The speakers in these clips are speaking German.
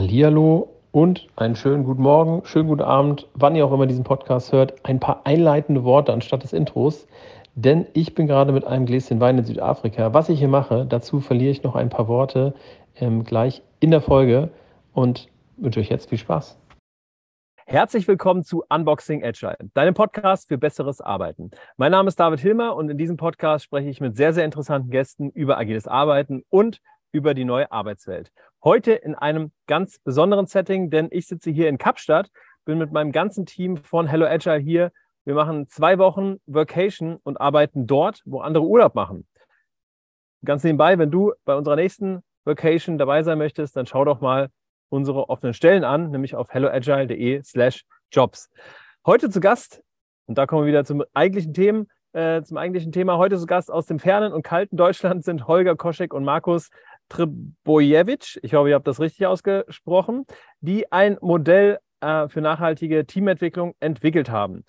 Hallihallo und einen schönen guten Morgen, schönen guten Abend, wann ihr auch immer diesen Podcast hört. Ein paar einleitende Worte anstatt des Intros, denn ich bin gerade mit einem Gläschen Wein in Südafrika. Was ich hier mache, dazu verliere ich noch ein paar Worte ähm, gleich in der Folge und wünsche euch jetzt viel Spaß. Herzlich willkommen zu Unboxing Agile, deinem Podcast für besseres Arbeiten. Mein Name ist David Hilmer und in diesem Podcast spreche ich mit sehr, sehr interessanten Gästen über agiles Arbeiten und über die neue Arbeitswelt. Heute in einem ganz besonderen Setting, denn ich sitze hier in Kapstadt, bin mit meinem ganzen Team von Hello Agile hier. Wir machen zwei Wochen Vacation und arbeiten dort, wo andere Urlaub machen. Ganz nebenbei, wenn du bei unserer nächsten Vacation dabei sein möchtest, dann schau doch mal unsere offenen Stellen an, nämlich auf helloagile.de slash jobs. Heute zu Gast, und da kommen wir wieder zum eigentlichen Themen, äh, zum eigentlichen Thema. Heute zu Gast aus dem fernen und kalten Deutschland sind Holger Koschek und Markus Tribojewitsch, ich hoffe, ihr habt das richtig ausgesprochen, die ein Modell äh, für nachhaltige Teamentwicklung entwickelt haben.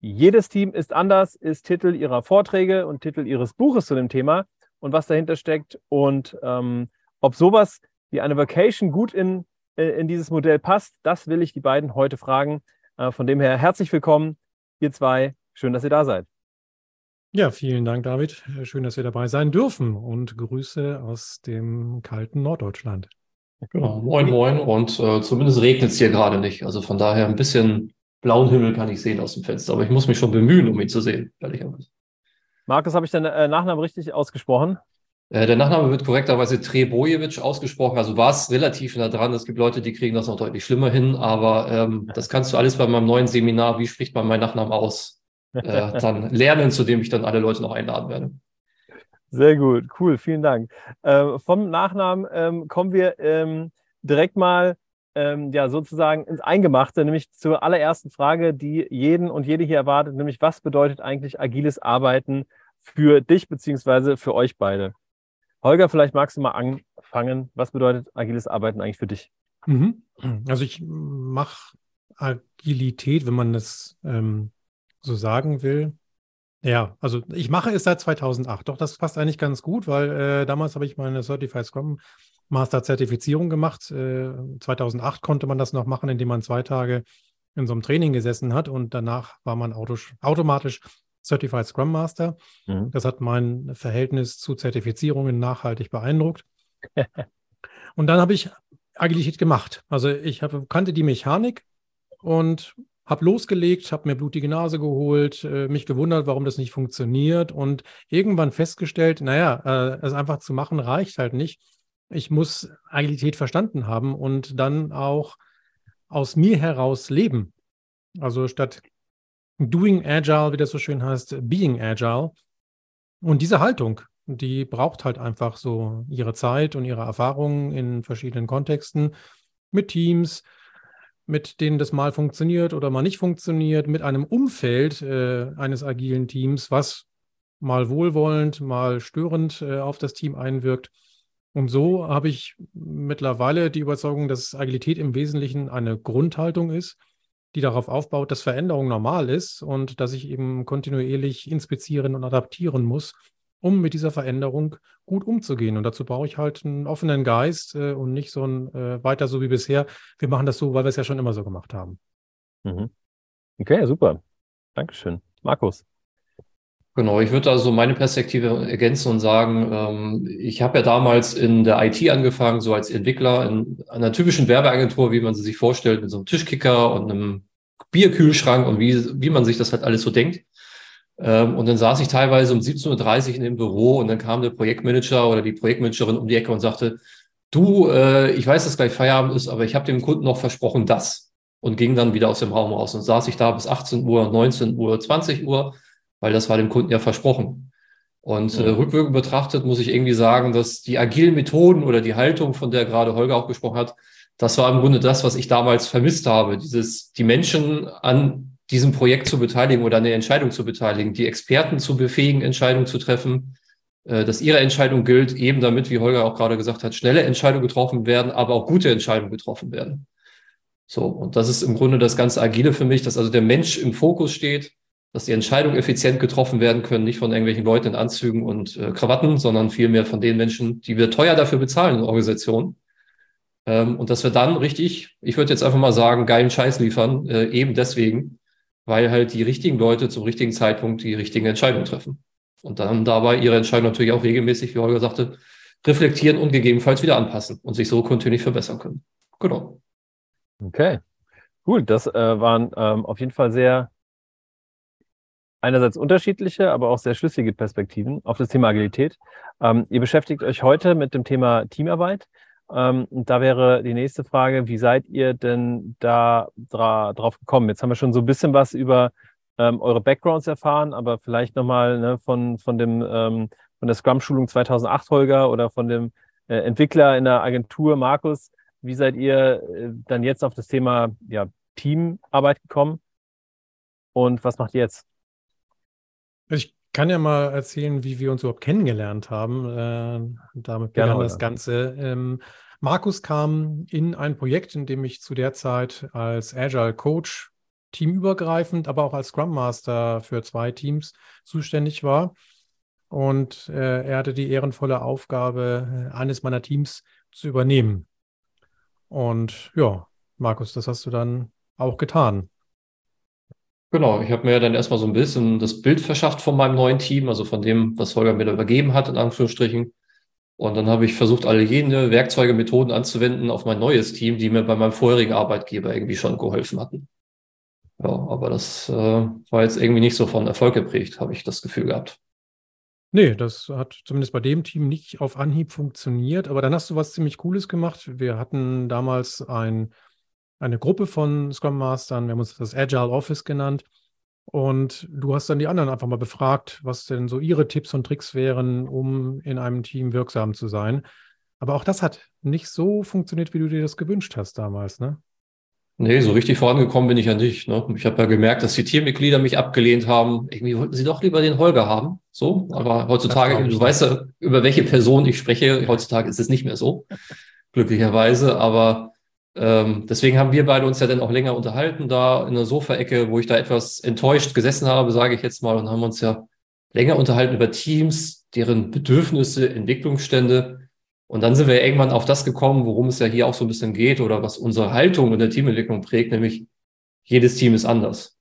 Jedes Team ist anders, ist Titel ihrer Vorträge und Titel ihres Buches zu dem Thema und was dahinter steckt und ähm, ob sowas wie eine Vacation gut in, äh, in dieses Modell passt, das will ich die beiden heute fragen. Äh, von dem her herzlich willkommen, ihr zwei. Schön, dass ihr da seid. Ja, vielen Dank, David. Schön, dass wir dabei sein dürfen und Grüße aus dem kalten Norddeutschland. Genau, moin, moin. Und äh, zumindest regnet es hier gerade nicht. Also von daher ein bisschen blauen Himmel kann ich sehen aus dem Fenster. Aber ich muss mich schon bemühen, um ihn zu sehen, ehrlicherweise. Markus, habe ich deinen äh, Nachnamen richtig ausgesprochen? Äh, der Nachname wird korrekterweise Trebojewitsch ausgesprochen. Also war es relativ nah dran. Es gibt Leute, die kriegen das noch deutlich schlimmer hin. Aber ähm, das kannst du alles bei meinem neuen Seminar, wie spricht man meinen Nachnamen aus, äh, dann lernen, zu dem ich dann alle Leute noch einladen werde. Sehr gut, cool, vielen Dank. Äh, vom Nachnamen ähm, kommen wir ähm, direkt mal ähm, ja, sozusagen ins Eingemachte, nämlich zur allerersten Frage, die jeden und jede hier erwartet, nämlich was bedeutet eigentlich agiles Arbeiten für dich beziehungsweise für euch beide? Holger, vielleicht magst du mal anfangen. Was bedeutet agiles Arbeiten eigentlich für dich? Mhm. Also ich mache Agilität, wenn man das ähm, so sagen will. Ja, also ich mache es seit 2008. Doch, das passt eigentlich ganz gut, weil äh, damals habe ich meine Certified Scrum Master Zertifizierung gemacht. Äh, 2008 konnte man das noch machen, indem man zwei Tage in so einem Training gesessen hat und danach war man automatisch Certified Scrum Master. Mhm. Das hat mein Verhältnis zu Zertifizierungen nachhaltig beeindruckt. und dann habe ich Agilität gemacht. Also ich hab, kannte die Mechanik und habe losgelegt, habe mir blutige Nase geholt, äh, mich gewundert, warum das nicht funktioniert und irgendwann festgestellt, naja, äh, es einfach zu machen reicht halt nicht. Ich muss Agilität verstanden haben und dann auch aus mir heraus leben. Also statt Doing Agile, wie das so schön heißt, Being Agile. Und diese Haltung, die braucht halt einfach so ihre Zeit und ihre Erfahrungen in verschiedenen Kontexten mit Teams, mit denen das mal funktioniert oder mal nicht funktioniert, mit einem Umfeld äh, eines agilen Teams, was mal wohlwollend, mal störend äh, auf das Team einwirkt. Und so habe ich mittlerweile die Überzeugung, dass Agilität im Wesentlichen eine Grundhaltung ist, die darauf aufbaut, dass Veränderung normal ist und dass ich eben kontinuierlich inspizieren und adaptieren muss, um mit dieser Veränderung gut umzugehen. Und dazu brauche ich halt einen offenen Geist äh, und nicht so ein äh, weiter so wie bisher. Wir machen das so, weil wir es ja schon immer so gemacht haben. Mhm. Okay, super. Dankeschön. Markus. Genau, ich würde also meine Perspektive ergänzen und sagen, ähm, ich habe ja damals in der IT angefangen, so als Entwickler in einer typischen Werbeagentur, wie man sie sich vorstellt, mit so einem Tischkicker und einem Bierkühlschrank und wie, wie man sich das halt alles so denkt. Ähm, und dann saß ich teilweise um 17.30 Uhr in dem Büro und dann kam der Projektmanager oder die Projektmanagerin um die Ecke und sagte, du, äh, ich weiß, dass gleich Feierabend ist, aber ich habe dem Kunden noch versprochen, das. Und ging dann wieder aus dem Raum raus. Und saß ich da bis 18 Uhr, 19 Uhr, 20 Uhr, weil das war dem Kunden ja versprochen. Und äh, rückwirkend betrachtet muss ich irgendwie sagen, dass die agilen Methoden oder die Haltung, von der gerade Holger auch gesprochen hat, das war im Grunde das, was ich damals vermisst habe. Dieses, die Menschen an diesem Projekt zu beteiligen oder eine Entscheidung zu beteiligen, die Experten zu befähigen, Entscheidungen zu treffen, äh, dass ihre Entscheidung gilt, eben damit, wie Holger auch gerade gesagt hat, schnelle Entscheidungen getroffen werden, aber auch gute Entscheidungen getroffen werden. So, und das ist im Grunde das ganz Agile für mich, dass also der Mensch im Fokus steht, dass die Entscheidungen effizient getroffen werden können, nicht von irgendwelchen Leuten in Anzügen und äh, Krawatten, sondern vielmehr von den Menschen, die wir teuer dafür bezahlen in Organisationen. Ähm, und dass wir dann richtig, ich würde jetzt einfach mal sagen, geilen Scheiß liefern, äh, eben deswegen, weil halt die richtigen Leute zum richtigen Zeitpunkt die richtigen Entscheidungen treffen. Und dann dabei ihre Entscheidung natürlich auch regelmäßig, wie Holger sagte, reflektieren und gegebenenfalls wieder anpassen und sich so kontinuierlich verbessern können. Genau. Okay, cool. Das äh, waren ähm, auf jeden Fall sehr einerseits unterschiedliche, aber auch sehr schlüssige Perspektiven auf das Thema Agilität. Ähm, ihr beschäftigt euch heute mit dem Thema Teamarbeit. Ähm, und da wäre die nächste Frage, wie seid ihr denn da dra drauf gekommen? Jetzt haben wir schon so ein bisschen was über ähm, eure Backgrounds erfahren, aber vielleicht nochmal ne, von, von, dem, ähm, von der Scrum-Schulung 2008, Holger, oder von dem äh, Entwickler in der Agentur, Markus. Wie seid ihr äh, dann jetzt auf das Thema ja, Teamarbeit gekommen? Und was macht ihr jetzt? Ich kann ja mal erzählen, wie wir uns überhaupt kennengelernt haben. Äh, damit begann das Ganze. Ähm, Markus kam in ein Projekt, in dem ich zu der Zeit als Agile Coach teamübergreifend, aber auch als Scrum Master für zwei Teams zuständig war. Und äh, er hatte die ehrenvolle Aufgabe, äh, eines meiner Teams zu übernehmen. Und ja, Markus, das hast du dann auch getan. Genau, ich habe mir dann erstmal so ein bisschen das Bild verschafft von meinem neuen Team, also von dem, was Holger mir da übergeben hat, in Anführungsstrichen. Und dann habe ich versucht, alle jene Werkzeuge, Methoden anzuwenden auf mein neues Team, die mir bei meinem vorherigen Arbeitgeber irgendwie schon geholfen hatten. Ja, aber das äh, war jetzt irgendwie nicht so von Erfolg geprägt, habe ich das Gefühl gehabt. Nee, das hat zumindest bei dem Team nicht auf Anhieb funktioniert. Aber dann hast du was ziemlich Cooles gemacht. Wir hatten damals ein eine Gruppe von Scrum Mastern, wir haben uns das Agile Office genannt. Und du hast dann die anderen einfach mal befragt, was denn so ihre Tipps und Tricks wären, um in einem Team wirksam zu sein. Aber auch das hat nicht so funktioniert, wie du dir das gewünscht hast damals, ne? Nee, so richtig vorangekommen bin ich ja nicht. Ne? Ich habe ja gemerkt, dass die Teammitglieder mich abgelehnt haben. Irgendwie wollten sie doch lieber den Holger haben. So, aber heutzutage, du weißt ja, über welche Person ich spreche. Heutzutage ist es nicht mehr so, glücklicherweise. Aber ähm, deswegen haben wir beide uns ja dann auch länger unterhalten, da in der Sofaecke, wo ich da etwas enttäuscht gesessen habe, sage ich jetzt mal, und haben uns ja länger unterhalten über Teams, deren Bedürfnisse, Entwicklungsstände. Und dann sind wir irgendwann auf das gekommen, worum es ja hier auch so ein bisschen geht oder was unsere Haltung in der Teamentwicklung prägt, nämlich jedes Team ist anders.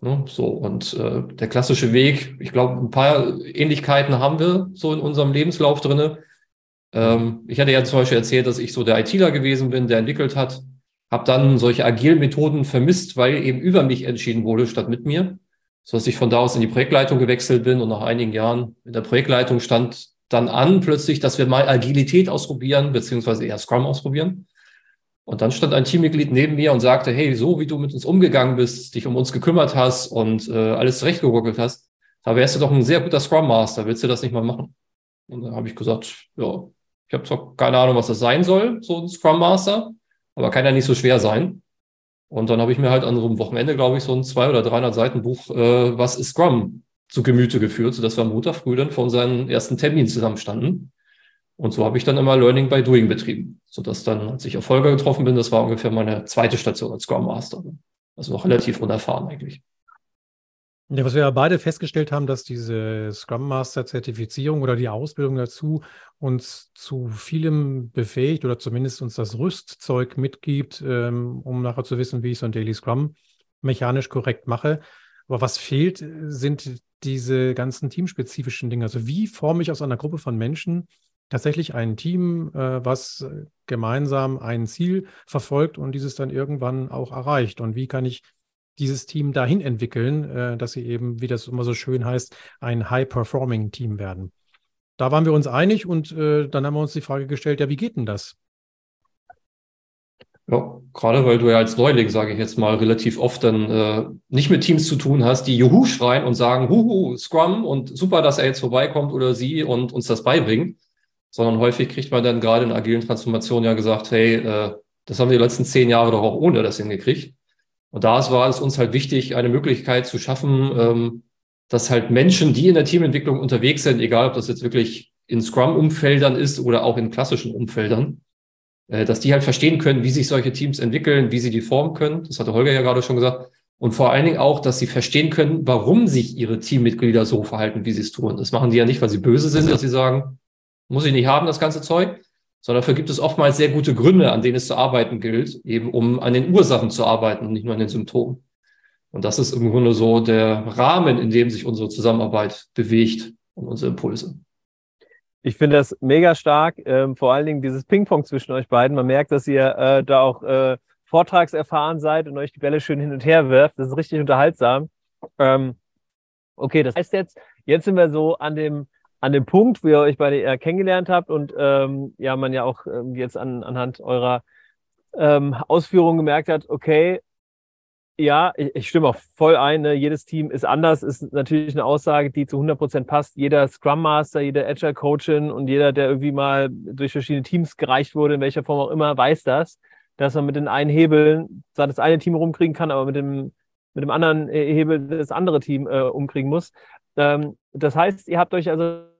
Ne? So, und äh, der klassische Weg, ich glaube, ein paar Ähnlichkeiten haben wir so in unserem Lebenslauf drinne. Ähm, ich hatte ja zum Beispiel erzählt, dass ich so der ITler gewesen bin, der entwickelt hat, habe dann solche agilen Methoden vermisst, weil eben über mich entschieden wurde statt mit mir, so dass ich von da aus in die Projektleitung gewechselt bin und nach einigen Jahren in der Projektleitung stand dann an plötzlich, dass wir mal Agilität ausprobieren, beziehungsweise eher Scrum ausprobieren. Und dann stand ein Teammitglied neben mir und sagte, hey, so wie du mit uns umgegangen bist, dich um uns gekümmert hast und äh, alles zurechtgeruckelt hast, da wärst du doch ein sehr guter Scrum Master. Willst du das nicht mal machen? Und dann habe ich gesagt, ja, ich habe zwar keine Ahnung, was das sein soll, so ein Scrum Master, aber kann ja nicht so schwer sein. Und dann habe ich mir halt an so einem Wochenende, glaube ich, so ein 200 oder 300 Seiten Buch, äh, was ist Scrum, zu Gemüte geführt, sodass wir am Montag früh dann vor unseren ersten Termin zusammenstanden. Und so habe ich dann immer Learning by Doing betrieben, sodass dann, als ich Erfolge getroffen bin, das war ungefähr meine zweite Station als Scrum Master. Also noch relativ unerfahren eigentlich. Ja, was wir ja beide festgestellt haben, dass diese Scrum Master Zertifizierung oder die Ausbildung dazu uns zu vielem befähigt oder zumindest uns das Rüstzeug mitgibt, ähm, um nachher zu wissen, wie ich so ein Daily Scrum mechanisch korrekt mache. Aber was fehlt, sind diese ganzen teamspezifischen Dinge. Also wie forme ich aus einer Gruppe von Menschen tatsächlich ein Team, äh, was gemeinsam ein Ziel verfolgt und dieses dann irgendwann auch erreicht? Und wie kann ich dieses Team dahin entwickeln, äh, dass sie eben, wie das immer so schön heißt, ein High-Performing-Team werden. Da waren wir uns einig und äh, dann haben wir uns die Frage gestellt, ja, wie geht denn das? Ja, gerade weil du ja als Neuling, sage ich jetzt mal, relativ oft dann äh, nicht mit Teams zu tun hast, die Juhu schreien und sagen, Huhu, Scrum und super, dass er jetzt vorbeikommt oder sie und uns das beibringen, sondern häufig kriegt man dann gerade in agilen Transformationen ja gesagt, hey, äh, das haben wir die letzten zehn Jahre doch auch ohne das hingekriegt. Und da war es uns halt wichtig, eine Möglichkeit zu schaffen, ähm, dass halt Menschen, die in der Teamentwicklung unterwegs sind, egal ob das jetzt wirklich in Scrum-Umfeldern ist oder auch in klassischen Umfeldern, äh, dass die halt verstehen können, wie sich solche Teams entwickeln, wie sie die formen können. Das hatte Holger ja gerade schon gesagt. Und vor allen Dingen auch, dass sie verstehen können, warum sich ihre Teammitglieder so verhalten, wie sie es tun. Das machen die ja nicht, weil sie böse sind, dass sie sagen, muss ich nicht haben, das ganze Zeug, sondern dafür gibt es oftmals sehr gute Gründe, an denen es zu arbeiten gilt, eben um an den Ursachen zu arbeiten und nicht nur an den Symptomen. Und das ist im Grunde so der Rahmen, in dem sich unsere Zusammenarbeit bewegt und unsere Impulse. Ich finde das mega stark, ähm, vor allen Dingen dieses Ping-Pong zwischen euch beiden. Man merkt, dass ihr äh, da auch äh, vortragserfahren seid und euch die Bälle schön hin und her wirft. Das ist richtig unterhaltsam. Ähm, okay, das heißt jetzt, jetzt sind wir so an dem, an dem Punkt, wo ihr euch beide eher kennengelernt habt und ähm, ja, man ja auch ähm, jetzt an, anhand eurer ähm, Ausführungen gemerkt hat, okay, ja, ich, ich stimme auch voll ein. Ne? Jedes Team ist anders, ist natürlich eine Aussage, die zu 100 Prozent passt. Jeder Scrum Master, jeder Agile Coachin und jeder, der irgendwie mal durch verschiedene Teams gereicht wurde, in welcher Form auch immer, weiß das, dass man mit den einen Hebeln zwar das eine Team rumkriegen kann, aber mit dem, mit dem anderen Hebel das andere Team äh, umkriegen muss. Ähm, das heißt, ihr habt euch also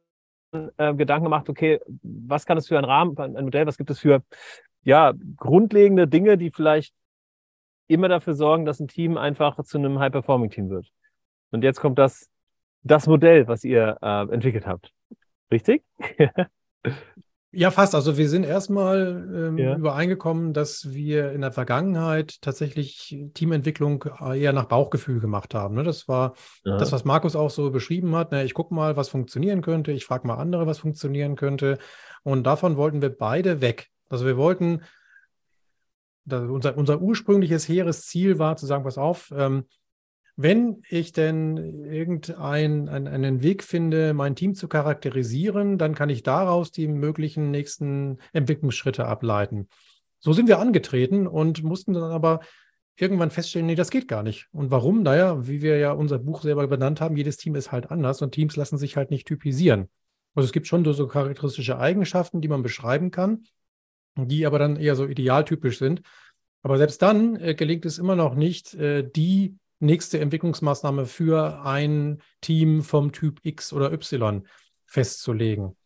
äh, Gedanken gemacht, okay, was kann es für ein Rahmen, ein Modell, was gibt es für ja, grundlegende Dinge, die vielleicht immer dafür sorgen, dass ein Team einfach zu einem High-Performing-Team wird. Und jetzt kommt das, das Modell, was ihr äh, entwickelt habt. Richtig? ja, fast. Also wir sind erstmal ähm, ja. übereingekommen, dass wir in der Vergangenheit tatsächlich Teamentwicklung eher nach Bauchgefühl gemacht haben. Ne? Das war ja. das, was Markus auch so beschrieben hat. Ne? Ich gucke mal, was funktionieren könnte. Ich frage mal andere, was funktionieren könnte. Und davon wollten wir beide weg. Also wir wollten unser, unser ursprüngliches hehres Ziel war zu sagen, pass auf, ähm, wenn ich denn irgendeinen einen Weg finde, mein Team zu charakterisieren, dann kann ich daraus die möglichen nächsten Entwicklungsschritte ableiten. So sind wir angetreten und mussten dann aber irgendwann feststellen, nee, das geht gar nicht. Und warum? Naja, wie wir ja unser Buch selber benannt haben, jedes Team ist halt anders und Teams lassen sich halt nicht typisieren. Also es gibt schon so charakteristische Eigenschaften, die man beschreiben kann die aber dann eher so idealtypisch sind. Aber selbst dann äh, gelingt es immer noch nicht, äh, die nächste Entwicklungsmaßnahme für ein Team vom Typ X oder Y festzulegen.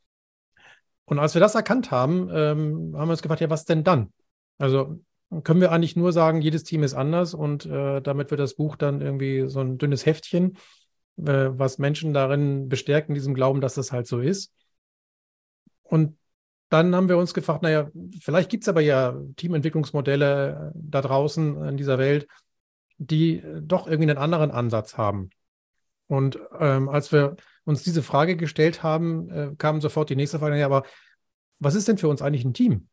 Und als wir das erkannt haben, ähm, haben wir uns gefragt, ja, was denn dann? Also können wir eigentlich nur sagen, jedes Team ist anders und äh, damit wird das Buch dann irgendwie so ein dünnes Heftchen, äh, was Menschen darin bestärkt, in diesem Glauben, dass das halt so ist. Und dann haben wir uns gefragt, naja, vielleicht gibt es aber ja Teamentwicklungsmodelle äh, da draußen in dieser Welt, die äh, doch irgendwie einen anderen Ansatz haben. Und ähm, als wir uns diese Frage gestellt haben, äh, kam sofort die nächste Frage, ja, aber was ist denn für uns eigentlich ein Team?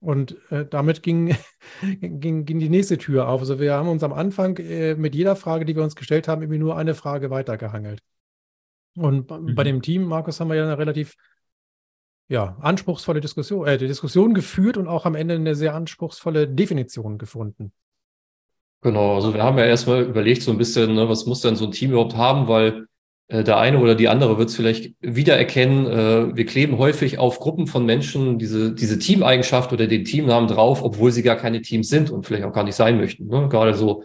Und äh, damit ging, ging, ging die nächste Tür auf. Also wir haben uns am Anfang äh, mit jeder Frage, die wir uns gestellt haben, irgendwie nur eine Frage weitergehangelt. Und mhm. bei dem Team, Markus, haben wir ja eine relativ ja, anspruchsvolle Diskussion, äh, die Diskussion geführt und auch am Ende eine sehr anspruchsvolle Definition gefunden. Genau, also wir haben ja erstmal überlegt, so ein bisschen, ne, was muss denn so ein Team überhaupt haben, weil äh, der eine oder die andere wird es vielleicht wiedererkennen. Äh, wir kleben häufig auf Gruppen von Menschen diese, diese Teameigenschaft oder den Teamnamen drauf, obwohl sie gar keine Teams sind und vielleicht auch gar nicht sein möchten. Ne? Gerade so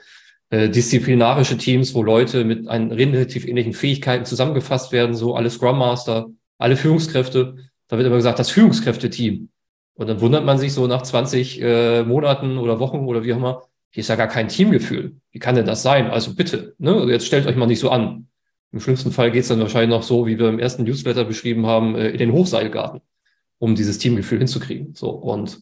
äh, disziplinarische Teams, wo Leute mit einen relativ ähnlichen Fähigkeiten zusammengefasst werden, so alle Scrum Master, alle Führungskräfte da wird immer gesagt, das Führungskräfteteam. Und dann wundert man sich so nach 20 äh, Monaten oder Wochen oder wie auch immer, hier ist ja gar kein Teamgefühl. Wie kann denn das sein? Also bitte, ne? Also jetzt stellt euch mal nicht so an. Im schlimmsten Fall geht es dann wahrscheinlich noch so, wie wir im ersten Newsletter beschrieben haben, äh, in den Hochseilgarten, um dieses Teamgefühl hinzukriegen. So und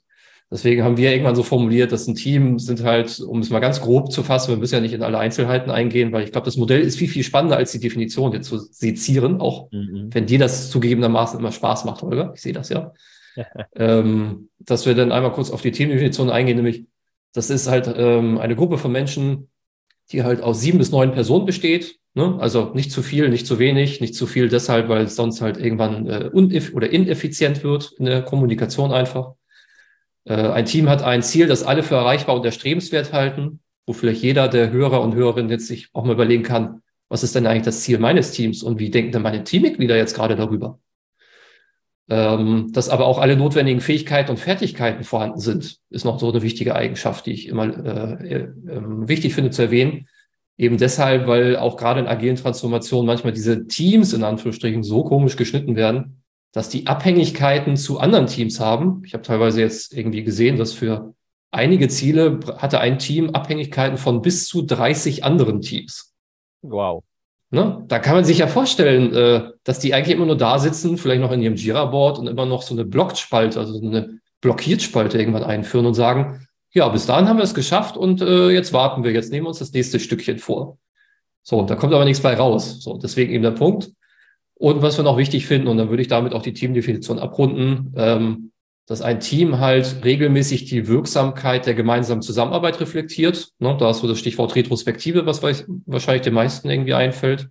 Deswegen haben wir irgendwann so formuliert, dass ein Team sind halt, um es mal ganz grob zu fassen, wir müssen ja nicht in alle Einzelheiten eingehen, weil ich glaube, das Modell ist viel, viel spannender als die Definition jetzt zu sezieren, auch mhm. wenn dir das zugegebenermaßen immer Spaß macht, Holger. Ich sehe das ja. ähm, dass wir dann einmal kurz auf die Teamdefinition eingehen, nämlich das ist halt ähm, eine Gruppe von Menschen, die halt aus sieben bis neun Personen besteht. Ne? Also nicht zu viel, nicht zu wenig, nicht zu viel deshalb, weil es sonst halt irgendwann äh, uneff oder ineffizient wird in der Kommunikation einfach. Äh, ein Team hat ein Ziel, das alle für erreichbar und erstrebenswert halten, wo vielleicht jeder der Hörer und Hörerinnen jetzt sich auch mal überlegen kann, was ist denn eigentlich das Ziel meines Teams und wie denken denn meine Teammitglieder jetzt gerade darüber? Ähm, dass aber auch alle notwendigen Fähigkeiten und Fertigkeiten vorhanden sind, ist noch so eine wichtige Eigenschaft, die ich immer äh, äh, wichtig finde zu erwähnen. Eben deshalb, weil auch gerade in agilen Transformationen manchmal diese Teams in Anführungsstrichen so komisch geschnitten werden, dass die Abhängigkeiten zu anderen Teams haben. Ich habe teilweise jetzt irgendwie gesehen, dass für einige Ziele hatte ein Team Abhängigkeiten von bis zu 30 anderen Teams. Wow. Ne? Da kann man sich ja vorstellen, äh, dass die eigentlich immer nur da sitzen, vielleicht noch in ihrem Jira-Board und immer noch so eine Blockspalte, also eine Blockiertspalte irgendwann einführen und sagen, ja, bis dahin haben wir es geschafft und äh, jetzt warten wir, jetzt nehmen wir uns das nächste Stückchen vor. So, da kommt aber nichts bei raus. So, deswegen eben der Punkt. Und was wir noch wichtig finden, und dann würde ich damit auch die Teamdefinition abrunden, ähm, dass ein Team halt regelmäßig die Wirksamkeit der gemeinsamen Zusammenarbeit reflektiert. Ne, da ist so das Stichwort Retrospektive, was wahrscheinlich den meisten irgendwie einfällt.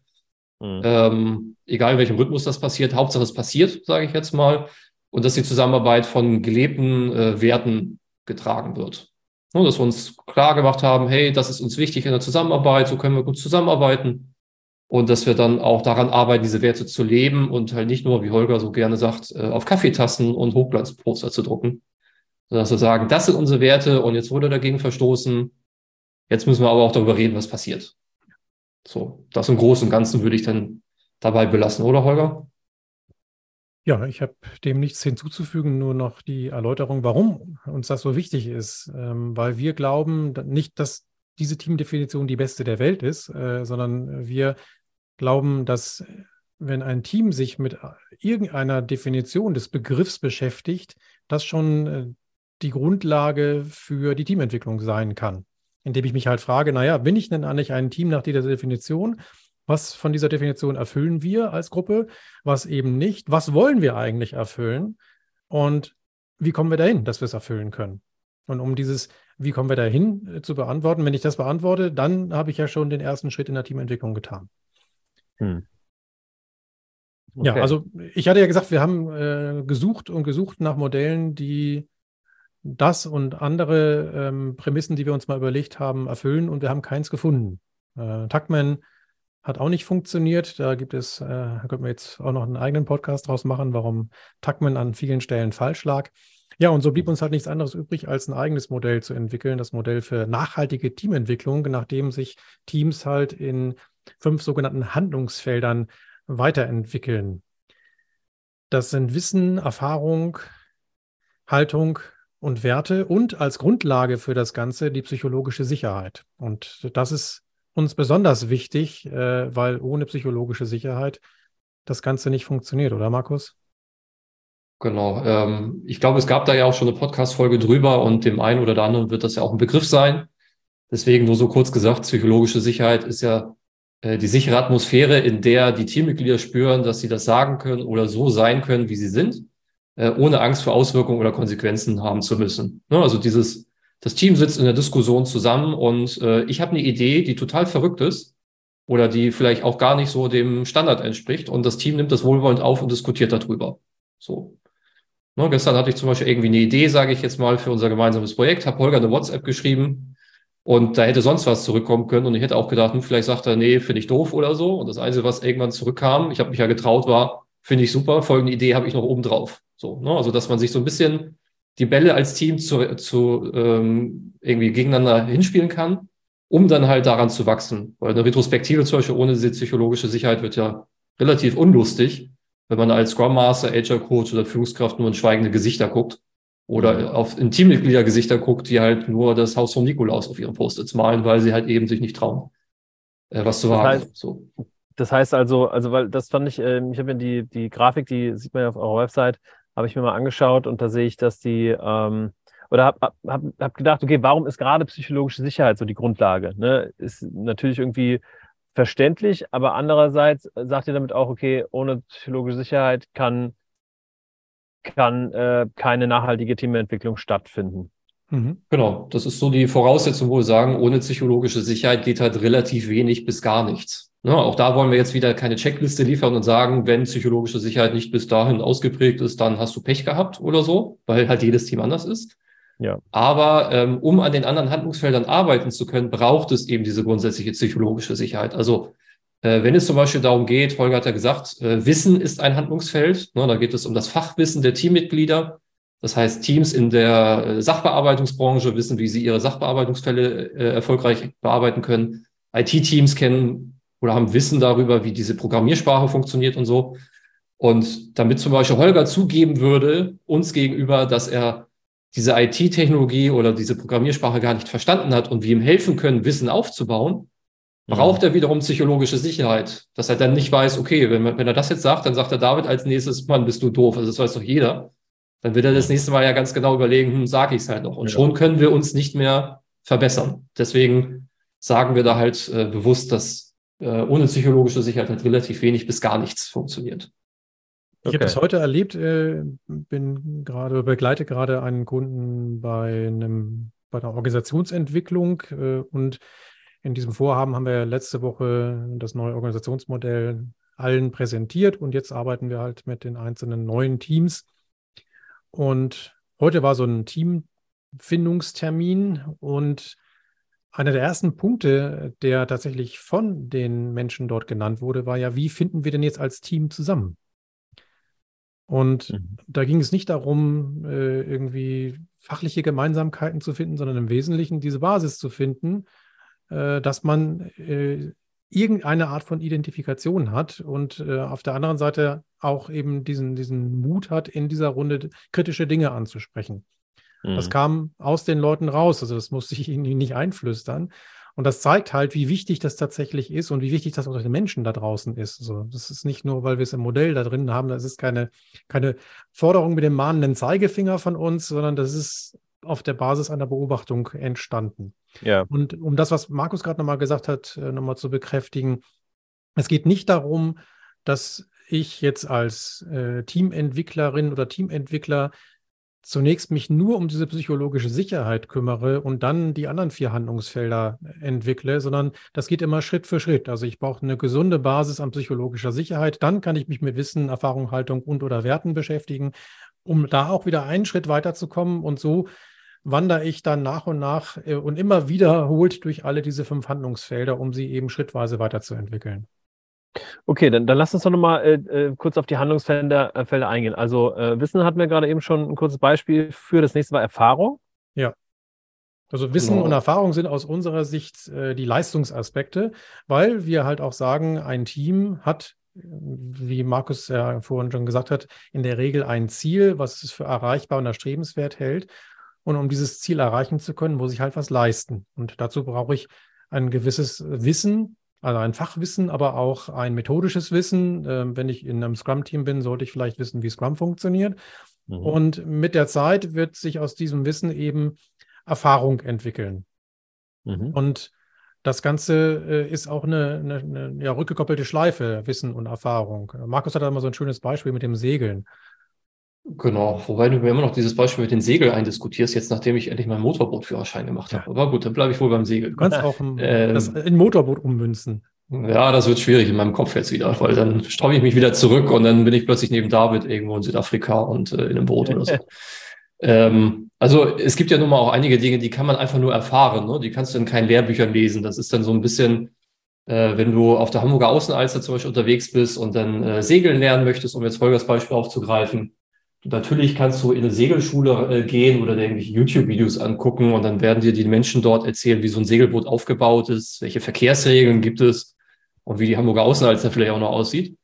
Mhm. Ähm, egal in welchem Rhythmus das passiert, Hauptsache es passiert, sage ich jetzt mal. Und dass die Zusammenarbeit von gelebten äh, Werten getragen wird. Ne, dass wir uns klar gemacht haben, hey, das ist uns wichtig in der Zusammenarbeit, so können wir gut zusammenarbeiten und dass wir dann auch daran arbeiten, diese Werte zu leben und halt nicht nur, wie Holger so gerne sagt, äh, auf Kaffeetassen und Hochglanzposter zu drucken, sondern dass wir sagen, das sind unsere Werte und jetzt wurde dagegen verstoßen. Jetzt müssen wir aber auch darüber reden, was passiert. So, das im Großen und Ganzen würde ich dann dabei belassen, oder Holger? Ja, ich habe dem nichts hinzuzufügen, nur noch die Erläuterung, warum uns das so wichtig ist, ähm, weil wir glauben nicht, dass diese Teamdefinition die beste der Welt ist, äh, sondern wir glauben, dass wenn ein Team sich mit irgendeiner Definition des Begriffs beschäftigt, das schon äh, die Grundlage für die Teamentwicklung sein kann. Indem ich mich halt frage, naja, bin ich denn eigentlich ein Team nach dieser Definition? Was von dieser Definition erfüllen wir als Gruppe? Was eben nicht? Was wollen wir eigentlich erfüllen? Und wie kommen wir dahin, dass wir es erfüllen können? Und um dieses, wie kommen wir dahin äh, zu beantworten, wenn ich das beantworte, dann habe ich ja schon den ersten Schritt in der Teamentwicklung getan. Hm. Okay. Ja, also ich hatte ja gesagt, wir haben äh, gesucht und gesucht nach Modellen, die das und andere ähm, Prämissen, die wir uns mal überlegt haben, erfüllen und wir haben keins gefunden. Äh, Tuckman hat auch nicht funktioniert. Da gibt es, äh, da könnten wir jetzt auch noch einen eigenen Podcast draus machen, warum Tuckman an vielen Stellen falsch lag. Ja, und so blieb uns halt nichts anderes übrig, als ein eigenes Modell zu entwickeln, das Modell für nachhaltige Teamentwicklung, nachdem sich Teams halt in fünf sogenannten Handlungsfeldern weiterentwickeln. Das sind Wissen, Erfahrung, Haltung und Werte und als Grundlage für das Ganze die psychologische Sicherheit. Und das ist uns besonders wichtig, äh, weil ohne psychologische Sicherheit das Ganze nicht funktioniert, oder Markus? Genau. Ähm, ich glaube, es gab da ja auch schon eine Podcast-Folge drüber und dem einen oder der anderen wird das ja auch ein Begriff sein. Deswegen nur so kurz gesagt, psychologische Sicherheit ist ja die sichere Atmosphäre, in der die Teammitglieder spüren, dass sie das sagen können oder so sein können, wie sie sind, äh, ohne Angst vor Auswirkungen oder Konsequenzen haben zu müssen. Ne, also dieses, das Team sitzt in der Diskussion zusammen und äh, ich habe eine Idee, die total verrückt ist oder die vielleicht auch gar nicht so dem Standard entspricht und das Team nimmt das wohlwollend auf und diskutiert darüber. So. Ne, gestern hatte ich zum Beispiel irgendwie eine Idee, sage ich jetzt mal, für unser gemeinsames Projekt, habe Holger eine WhatsApp geschrieben, und da hätte sonst was zurückkommen können. Und ich hätte auch gedacht, hm, vielleicht sagt er, nee, finde ich doof oder so. Und das Einzige, was irgendwann zurückkam, ich habe mich ja getraut, war, finde ich super, folgende Idee habe ich noch oben drauf. So, ne? Also, dass man sich so ein bisschen die Bälle als Team zu, zu ähm, irgendwie gegeneinander hinspielen kann, um dann halt daran zu wachsen. Weil eine Retrospektive zum Beispiel ohne diese psychologische Sicherheit wird ja relativ unlustig, wenn man als Scrum Master, Agile Coach oder Führungskraft nur in schweigende Gesichter guckt oder auf in Teammitgliedergesichter guckt, die halt nur das Haus vom Nikolaus auf ihren Post-its malen, weil sie halt eben sich nicht trauen, äh, was zu wagen. Das heißt, so. das heißt also, also weil das fand ich, äh, ich habe ja die, die Grafik, die sieht man ja auf eurer Website, habe ich mir mal angeschaut und da sehe ich, dass die ähm, oder habe hab, hab, hab gedacht, okay, warum ist gerade psychologische Sicherheit so die Grundlage? Ne? Ist natürlich irgendwie verständlich, aber andererseits sagt ihr damit auch, okay, ohne psychologische Sicherheit kann kann äh, keine nachhaltige Teamentwicklung stattfinden. Mhm. Genau, das ist so die Voraussetzung, wo wir sagen, ohne psychologische Sicherheit geht halt relativ wenig bis gar nichts. Ne, auch da wollen wir jetzt wieder keine Checkliste liefern und sagen, wenn psychologische Sicherheit nicht bis dahin ausgeprägt ist, dann hast du Pech gehabt oder so, weil halt jedes Team anders ist. Ja. Aber ähm, um an den anderen Handlungsfeldern arbeiten zu können, braucht es eben diese grundsätzliche psychologische Sicherheit. Also wenn es zum Beispiel darum geht, Holger hat ja gesagt, äh, Wissen ist ein Handlungsfeld. Ne, da geht es um das Fachwissen der Teammitglieder. Das heißt, Teams in der äh, Sachbearbeitungsbranche wissen, wie sie ihre Sachbearbeitungsfälle erfolgreich bearbeiten können. IT-Teams kennen oder haben Wissen darüber, wie diese Programmiersprache funktioniert und so. Und damit zum Beispiel Holger zugeben würde, uns gegenüber, dass er diese IT-Technologie oder diese Programmiersprache gar nicht verstanden hat und wir ihm helfen können, Wissen aufzubauen, braucht er wiederum psychologische Sicherheit, dass er dann nicht weiß, okay, wenn, wenn er das jetzt sagt, dann sagt er David als nächstes, Mann, bist du doof. Also das weiß doch jeder. Dann wird er das nächste Mal ja ganz genau überlegen, hm, sage ich es halt noch. Und ja. schon können wir uns nicht mehr verbessern. Deswegen sagen wir da halt äh, bewusst, dass äh, ohne psychologische Sicherheit halt relativ wenig bis gar nichts funktioniert. Ich habe das heute erlebt, äh, bin gerade, begleite gerade einen Kunden bei einem, bei einer Organisationsentwicklung äh, und in diesem Vorhaben haben wir letzte Woche das neue Organisationsmodell allen präsentiert und jetzt arbeiten wir halt mit den einzelnen neuen Teams. Und heute war so ein Teamfindungstermin und einer der ersten Punkte, der tatsächlich von den Menschen dort genannt wurde, war ja, wie finden wir denn jetzt als Team zusammen? Und mhm. da ging es nicht darum, äh, irgendwie fachliche Gemeinsamkeiten zu finden, sondern im Wesentlichen diese Basis zu finden, äh, dass man äh, irgendeine Art von Identifikation hat und auf der anderen Seite auch eben diesen, diesen Mut hat, in dieser Runde kritische Dinge anzusprechen. Mhm. Das kam aus den Leuten raus, also das musste ich ihnen nicht einflüstern. Und das zeigt halt, wie wichtig das tatsächlich ist und wie wichtig das auch den Menschen da draußen ist. So, das ist nicht nur, weil wir es im Modell da drin haben, das ist keine, keine Forderung mit dem mahnenden Zeigefinger von uns, sondern das ist auf der Basis einer Beobachtung entstanden. Ja. Und um das, was Markus gerade nochmal gesagt hat, äh, nochmal zu bekräftigen, es geht nicht darum, dass ich jetzt als äh, Teamentwicklerin oder Teamentwickler zunächst mich nur um diese psychologische Sicherheit kümmere und dann die anderen vier Handlungsfelder entwickle, sondern das geht immer Schritt für Schritt. Also ich brauche eine gesunde Basis an psychologischer Sicherheit. Dann kann ich mich mit Wissen, Erfahrung, Haltung und oder Werten beschäftigen, um da auch wieder einen Schritt weiterzukommen. Und so wandere ich dann nach und nach äh, und immer wiederholt durch alle diese fünf Handlungsfelder, um sie eben schrittweise weiterzuentwickeln. Okay, dann, dann lass uns doch nochmal äh, äh, kurz auf die Handlungsfelder äh, Felder eingehen. Also äh, Wissen hatten wir gerade eben schon ein kurzes Beispiel für. Das nächste war Erfahrung. Ja. Also Wissen genau. und Erfahrung sind aus unserer Sicht äh, die Leistungsaspekte, weil wir halt auch sagen, ein Team hat, wie Markus ja vorhin schon gesagt hat, in der Regel ein Ziel, was es für erreichbar und erstrebenswert hält. Und um dieses Ziel erreichen zu können, muss ich halt was leisten. Und dazu brauche ich ein gewisses Wissen, also ein Fachwissen, aber auch ein methodisches Wissen. Ähm, wenn ich in einem Scrum-Team bin, sollte ich vielleicht wissen, wie Scrum funktioniert. Mhm. Und mit der Zeit wird sich aus diesem Wissen eben Erfahrung entwickeln. Mhm. Und das Ganze äh, ist auch eine, eine, eine ja, rückgekoppelte Schleife, Wissen und Erfahrung. Markus hat da mal so ein schönes Beispiel mit dem Segeln. Genau, wobei du mir immer noch dieses Beispiel mit den Segeln eindiskutierst, jetzt nachdem ich endlich meinen Motorbootführerschein gemacht habe. Aber gut, dann bleibe ich wohl beim Segel. Du kannst auch ein, ähm, das in Motorboot ummünzen. Ja, das wird schwierig in meinem Kopf jetzt wieder, weil dann sträube ich mich wieder zurück und dann bin ich plötzlich neben David irgendwo in Südafrika und äh, in einem Boot oder so. ähm, also es gibt ja nun mal auch einige Dinge, die kann man einfach nur erfahren. Ne? Die kannst du in keinen Lehrbüchern lesen. Das ist dann so ein bisschen, äh, wenn du auf der Hamburger Außenalster zum Beispiel unterwegs bist und dann äh, segeln lernen möchtest, um jetzt Holgers Beispiel aufzugreifen Natürlich kannst du in eine Segelschule äh, gehen oder irgendwelche YouTube-Videos angucken und dann werden dir die Menschen dort erzählen, wie so ein Segelboot aufgebaut ist, welche Verkehrsregeln gibt es und wie die Hamburger Außenalster vielleicht auch noch aussieht.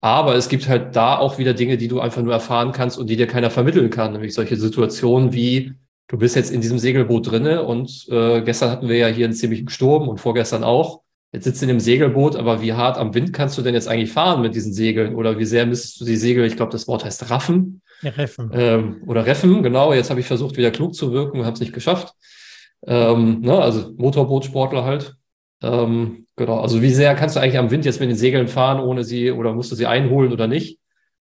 Aber es gibt halt da auch wieder Dinge, die du einfach nur erfahren kannst und die dir keiner vermitteln kann, nämlich solche Situationen wie, du bist jetzt in diesem Segelboot drinne und äh, gestern hatten wir ja hier einen ziemlichen Sturm und vorgestern auch. Jetzt sitzt du in dem Segelboot, aber wie hart am Wind kannst du denn jetzt eigentlich fahren mit diesen Segeln? Oder wie sehr müsstest du die Segel, ich glaube, das Wort heißt raffen. Ja, reffen. Ähm, oder reffen, genau. Jetzt habe ich versucht, wieder klug zu wirken und habe es nicht geschafft. Ähm, ne, also Motorbootsportler halt. Ähm, genau. Also wie sehr kannst du eigentlich am Wind jetzt mit den Segeln fahren, ohne sie oder musst du sie einholen oder nicht?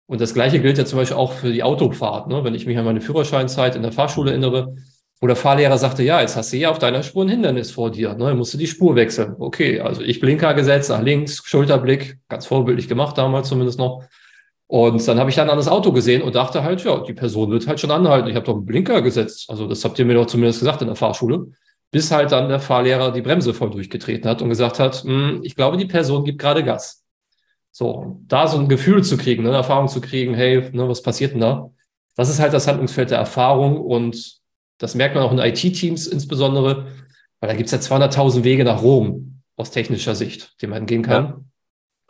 Und das Gleiche gilt ja zum Beispiel auch für die Autofahrt. Ne? Wenn ich mich an meine Führerscheinzeit in der Fahrschule erinnere, wo der Fahrlehrer sagte, ja, jetzt hast du hier auf deiner Spur ein Hindernis vor dir, ne? musst du die Spur wechseln. Okay, also ich Blinker gesetzt, nach links, Schulterblick, ganz vorbildlich gemacht damals zumindest noch. Und dann habe ich dann an das Auto gesehen und dachte halt, ja, die Person wird halt schon anhalten. Ich habe doch einen Blinker gesetzt. Also das habt ihr mir doch zumindest gesagt in der Fahrschule. Bis halt dann der Fahrlehrer die Bremse voll durchgetreten hat und gesagt hat, hm, ich glaube, die Person gibt gerade Gas. So, da so ein Gefühl zu kriegen, ne, eine Erfahrung zu kriegen, hey, ne, was passiert denn da? Das ist halt das Handlungsfeld der Erfahrung und das merkt man auch in IT-Teams insbesondere, weil da gibt es ja 200.000 Wege nach Rom aus technischer Sicht, die man gehen kann. Ja.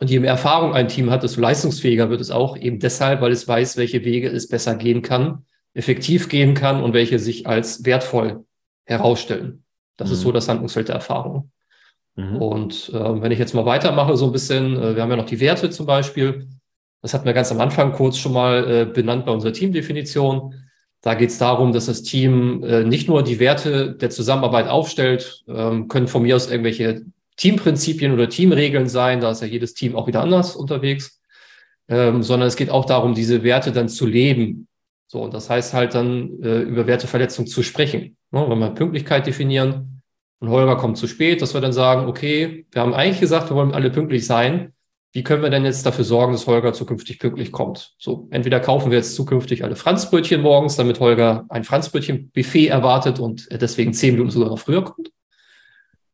Und je mehr Erfahrung ein Team hat, desto leistungsfähiger wird es auch, eben deshalb, weil es weiß, welche Wege es besser gehen kann, effektiv gehen kann und welche sich als wertvoll herausstellen. Das mhm. ist so das Handlungsfeld der Erfahrung. Mhm. Und äh, wenn ich jetzt mal weitermache, so ein bisschen, äh, wir haben ja noch die Werte zum Beispiel. Das hatten wir ganz am Anfang kurz schon mal äh, benannt bei unserer Teamdefinition. Da geht es darum, dass das Team äh, nicht nur die Werte der Zusammenarbeit aufstellt, ähm, können von mir aus irgendwelche Teamprinzipien oder Teamregeln sein, da ist ja jedes Team auch wieder anders unterwegs, ähm, sondern es geht auch darum, diese Werte dann zu leben. So, und das heißt halt dann äh, über Werteverletzung zu sprechen. Ne? Wenn wir Pünktlichkeit definieren, und Holger kommt zu spät, dass wir dann sagen, okay, wir haben eigentlich gesagt, wir wollen alle pünktlich sein. Wie können wir denn jetzt dafür sorgen, dass Holger zukünftig pünktlich kommt? So, entweder kaufen wir jetzt zukünftig alle Franzbrötchen morgens, damit Holger ein Franzbrötchen-Buffet erwartet und deswegen zehn Minuten sogar noch früher kommt.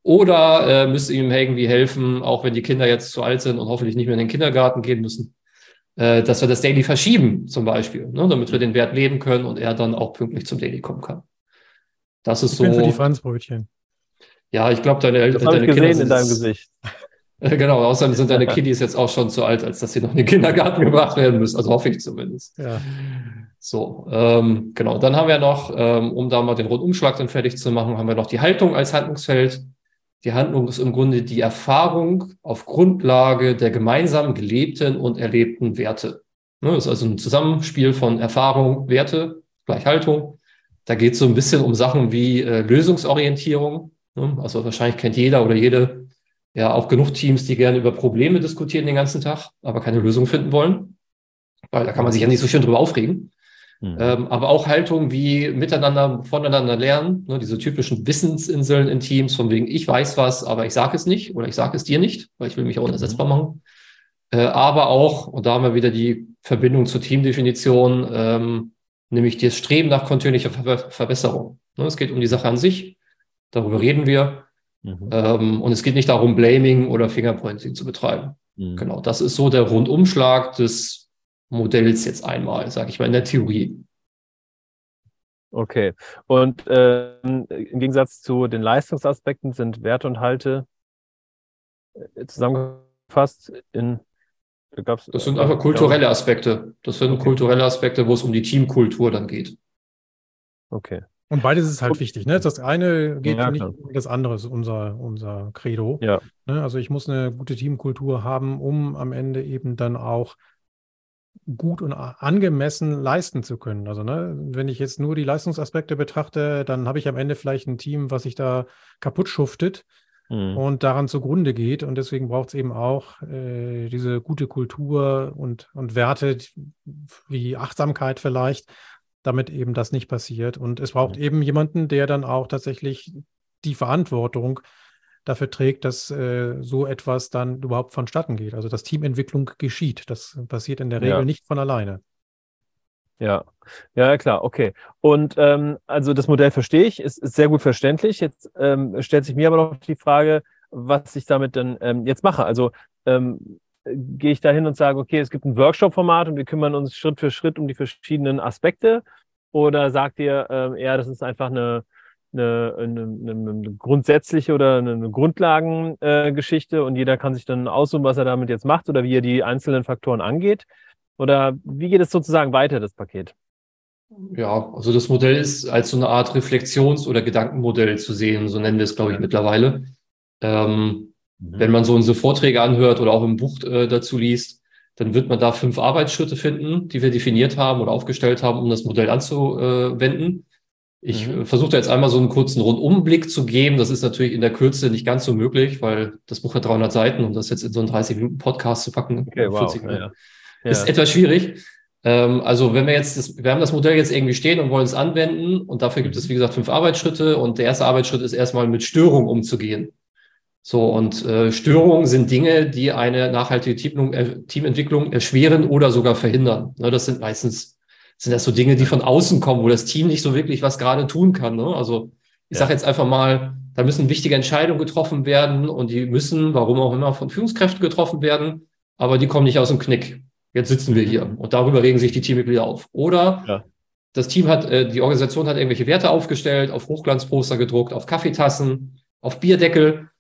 Oder äh, müsst ihr ihm irgendwie helfen, auch wenn die Kinder jetzt zu alt sind und hoffentlich nicht mehr in den Kindergarten gehen müssen, äh, dass wir das Daily verschieben, zum Beispiel, ne, damit wir den Wert leben können und er dann auch pünktlich zum Daily kommen kann. Das ist ich so. Bin für die Franzbrötchen. Ja, ich glaube, deine Eltern. deine Kinder gesehen in deinem Gesicht. Genau, außerdem sind deine Kiddies jetzt auch schon zu alt, als dass sie noch in den Kindergarten gebracht werden müssen. Also hoffe ich zumindest. Ja. So, ähm, genau. Dann haben wir noch, ähm, um da mal den Rundumschlag dann fertig zu machen, haben wir noch die Haltung als Handlungsfeld. Die Handlung ist im Grunde die Erfahrung auf Grundlage der gemeinsam gelebten und erlebten Werte. Ne, das ist also ein Zusammenspiel von Erfahrung, Werte, gleich Haltung. Da geht es so ein bisschen um Sachen wie äh, Lösungsorientierung. Ne? Also wahrscheinlich kennt jeder oder jede ja auch genug Teams, die gerne über Probleme diskutieren den ganzen Tag, aber keine Lösung finden wollen. Weil da kann man sich ja nicht so schön drüber aufregen. Mhm. Ähm, aber auch Haltung wie miteinander, voneinander lernen, ne, diese typischen Wissensinseln in Teams, von wegen, ich weiß was, aber ich sage es nicht oder ich sage es dir nicht, weil ich will mich auch unersetzbar machen. Äh, aber auch, und da haben wir wieder die Verbindung zur Teamdefinition, ähm, nämlich das Streben nach kontinuierlicher Ver Verbesserung. Ne, es geht um die Sache an sich, Darüber reden wir. Mhm. Ähm, und es geht nicht darum, Blaming oder Fingerpointing zu betreiben. Mhm. Genau, das ist so der Rundumschlag des Modells jetzt einmal, sage ich mal, in der Theorie. Okay. Und äh, im Gegensatz zu den Leistungsaspekten sind Werte und Halte äh, zusammengefasst in Gab's, das sind einfach kulturelle Aspekte. Das sind okay. kulturelle Aspekte, wo es um die Teamkultur dann geht. Okay. Und beides ist halt wichtig. Ne? Das eine geht ja, nicht, das andere ist unser, unser Credo. Ja. Ne? Also ich muss eine gute Teamkultur haben, um am Ende eben dann auch gut und angemessen leisten zu können. Also ne, wenn ich jetzt nur die Leistungsaspekte betrachte, dann habe ich am Ende vielleicht ein Team, was sich da kaputt schuftet mhm. und daran zugrunde geht. Und deswegen braucht es eben auch äh, diese gute Kultur und, und Werte wie Achtsamkeit vielleicht, damit eben das nicht passiert. Und es braucht eben jemanden, der dann auch tatsächlich die Verantwortung dafür trägt, dass äh, so etwas dann überhaupt vonstatten geht. Also dass Teamentwicklung geschieht. Das passiert in der Regel ja. nicht von alleine. Ja, ja, klar, okay. Und ähm, also das Modell verstehe ich, ist, ist sehr gut verständlich. Jetzt ähm, stellt sich mir aber noch die Frage, was ich damit dann ähm, jetzt mache. Also ähm, gehe ich da hin und sage, okay, es gibt ein Workshop-Format und wir kümmern uns Schritt für Schritt um die verschiedenen Aspekte? Oder sagt ihr ähm, eher, das ist einfach eine, eine, eine, eine grundsätzliche oder eine Grundlagengeschichte äh, und jeder kann sich dann aussuchen, was er damit jetzt macht oder wie er die einzelnen Faktoren angeht? Oder wie geht es sozusagen weiter, das Paket? Ja, also das Modell ist als so eine Art Reflexions- oder Gedankenmodell zu sehen, so nennen wir es, glaube ich, mittlerweile. Ähm, Mhm. Wenn man so unsere Vorträge anhört oder auch im Buch äh, dazu liest, dann wird man da fünf Arbeitsschritte finden, die wir definiert haben oder aufgestellt haben, um das Modell anzuwenden. Ich mhm. Äh, versuche da jetzt einmal so einen kurzen Rundumblick zu geben. Das ist natürlich in der Kürze nicht ganz so möglich, weil das Buch hat 300 Seiten und das jetzt in so einen 30 Minuten Podcast zu packen, okay, wow, ja. ist ja. etwas schwierig. Ähm, also wenn wir jetzt, das, wir haben das Modell jetzt irgendwie stehen und wollen es anwenden und dafür gibt es, wie gesagt, fünf Arbeitsschritte und der erste Arbeitsschritt ist erstmal mit Störungen umzugehen. So, und äh, Störungen sind Dinge, die eine nachhaltige äh, Teamentwicklung erschweren oder sogar verhindern. Ne, das sind meistens, sind das so Dinge, die von außen kommen, wo das Team nicht so wirklich was gerade tun kann. Ne? Also ich ja. sage jetzt einfach mal, da müssen wichtige Entscheidungen getroffen werden und die müssen, warum auch immer, von Führungskräften getroffen werden, aber die kommen nicht aus dem Knick. Jetzt sitzen wir hier und darüber regen sich die Teammitglieder auf. Oder ja. das Team hat, äh, die Organisation hat irgendwelche Werte aufgestellt, auf Hochglanzposter gedruckt, auf Kaffeetassen, auf Bierdeckel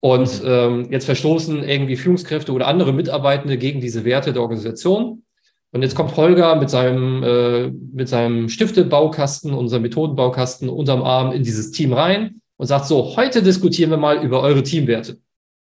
und mhm. ähm, jetzt verstoßen irgendwie Führungskräfte oder andere Mitarbeitende gegen diese Werte der Organisation. Und jetzt kommt Holger mit seinem, äh, mit seinem Stiftebaukasten, unserem Methodenbaukasten unterm Arm in dieses Team rein und sagt so, heute diskutieren wir mal über eure Teamwerte.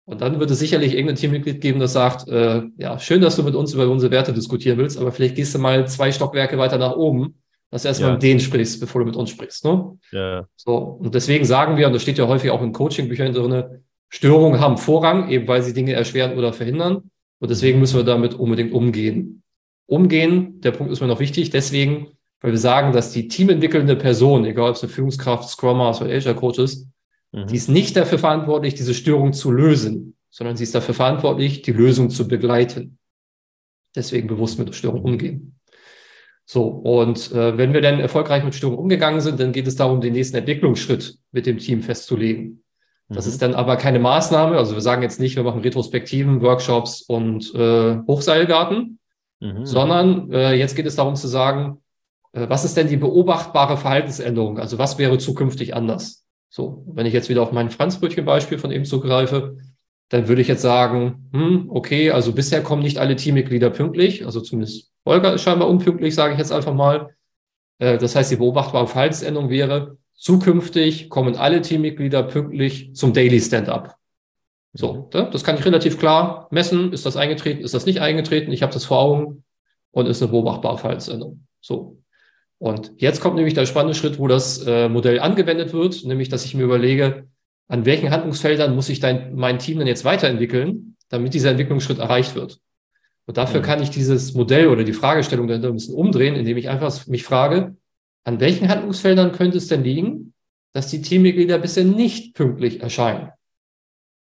Und dann wird es sicherlich irgendein Teammitglied geben, das sagt, äh, ja, schön, dass du mit uns über unsere Werte diskutieren willst, aber vielleicht gehst du mal zwei Stockwerke weiter nach oben, dass du erstmal Ja. mit denen sprichst, bevor du mit uns sprichst. Ne? Ja. So, und deswegen sagen wir, und das steht ja häufig auch in Coaching-Büchern drin, Störungen haben Vorrang, eben weil sie Dinge erschweren oder verhindern. Und deswegen müssen wir damit unbedingt umgehen. Umgehen, der Punkt ist mir noch wichtig, deswegen, weil wir sagen, dass die teamentwickelnde Person, egal ob es eine Führungskraft, Scrum Master oder Agile Coach ist, Mhm. die ist nicht dafür verantwortlich, diese Störung zu lösen, sondern sie ist dafür verantwortlich, die Lösung zu begleiten. Deswegen bewusst mit der Störung umgehen. So, und äh, wenn wir dann erfolgreich mit Störungen umgegangen sind, dann geht es darum, den nächsten Entwicklungsschritt mit dem Team festzulegen. Das Mhm. ist dann aber keine Maßnahme. Also wir sagen jetzt nicht, wir machen Retrospektiven, Workshops und äh, Hochseilgarten, Mhm. sondern äh, jetzt geht es darum zu sagen, äh, was ist denn die beobachtbare Verhaltensänderung? Also was wäre zukünftig anders? So, wenn ich jetzt wieder auf mein Franzbrötchen-Beispiel von eben zugreife, dann würde ich jetzt sagen, hm, okay, also bisher kommen nicht alle Teammitglieder pünktlich, also zumindest Holger ist scheinbar unpünktlich, sage ich jetzt einfach mal. Äh, das heißt, die beobachtbare Verhaltensänderung wäre, zukünftig kommen alle Teammitglieder pünktlich zum Daily Stand-up. So, ne? das kann ich relativ klar messen. Ist das eingetreten? Ist das nicht eingetreten? Ich habe das vor Augen und ist eine beobachtbare Verhaltensänderung. So. Und jetzt kommt nämlich der spannende Schritt, wo das äh, Modell angewendet wird, nämlich, dass ich mir überlege, an welchen Handlungsfeldern muss ich dein, mein Team denn jetzt weiterentwickeln, damit dieser Entwicklungsschritt erreicht wird. Und dafür Mhm. kann ich dieses Modell oder die Fragestellung dahinter ein bisschen umdrehen, indem ich einfach mich frage, an welchen Handlungsfeldern könnte es denn liegen, dass die Teammitglieder bisher nicht pünktlich erscheinen?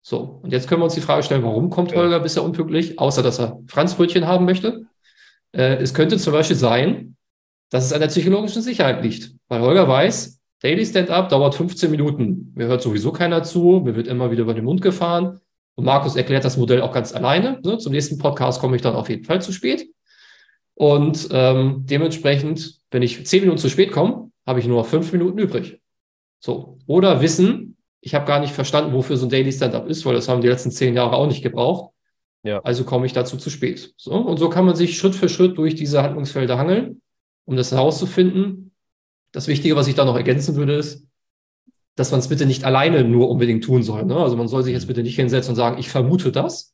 So, und jetzt können wir uns die Frage stellen, warum kommt. Holger bisher unpünktlich, außer dass er Franzbrötchen haben möchte? Äh, es könnte zum Beispiel sein, dass es an der psychologischen Sicherheit liegt, weil Holger weiß, Daily Stand-up dauert 15 Minuten. Mir hört sowieso keiner zu, mir wird immer wieder über den Mund gefahren. Und Markus erklärt das Modell auch ganz alleine. Ne? Zum nächsten Podcast komme ich dann auf jeden Fall zu spät. Und ähm, dementsprechend, wenn ich 10 Minuten zu spät komme, habe ich nur noch 5 Minuten übrig. So. Oder wissen, ich habe gar nicht verstanden, wofür so ein Daily Stand-up ist, weil das haben die letzten 10 Jahre auch nicht gebraucht. Ja. Also komme ich dazu zu spät. So. Und so kann man sich Schritt für Schritt durch diese Handlungsfelder hangeln, um das herauszufinden. Das Wichtige, was ich da noch ergänzen würde, ist, dass man es bitte nicht alleine nur unbedingt tun soll. Ne? Also man soll sich jetzt bitte nicht hinsetzen und sagen, ich vermute das,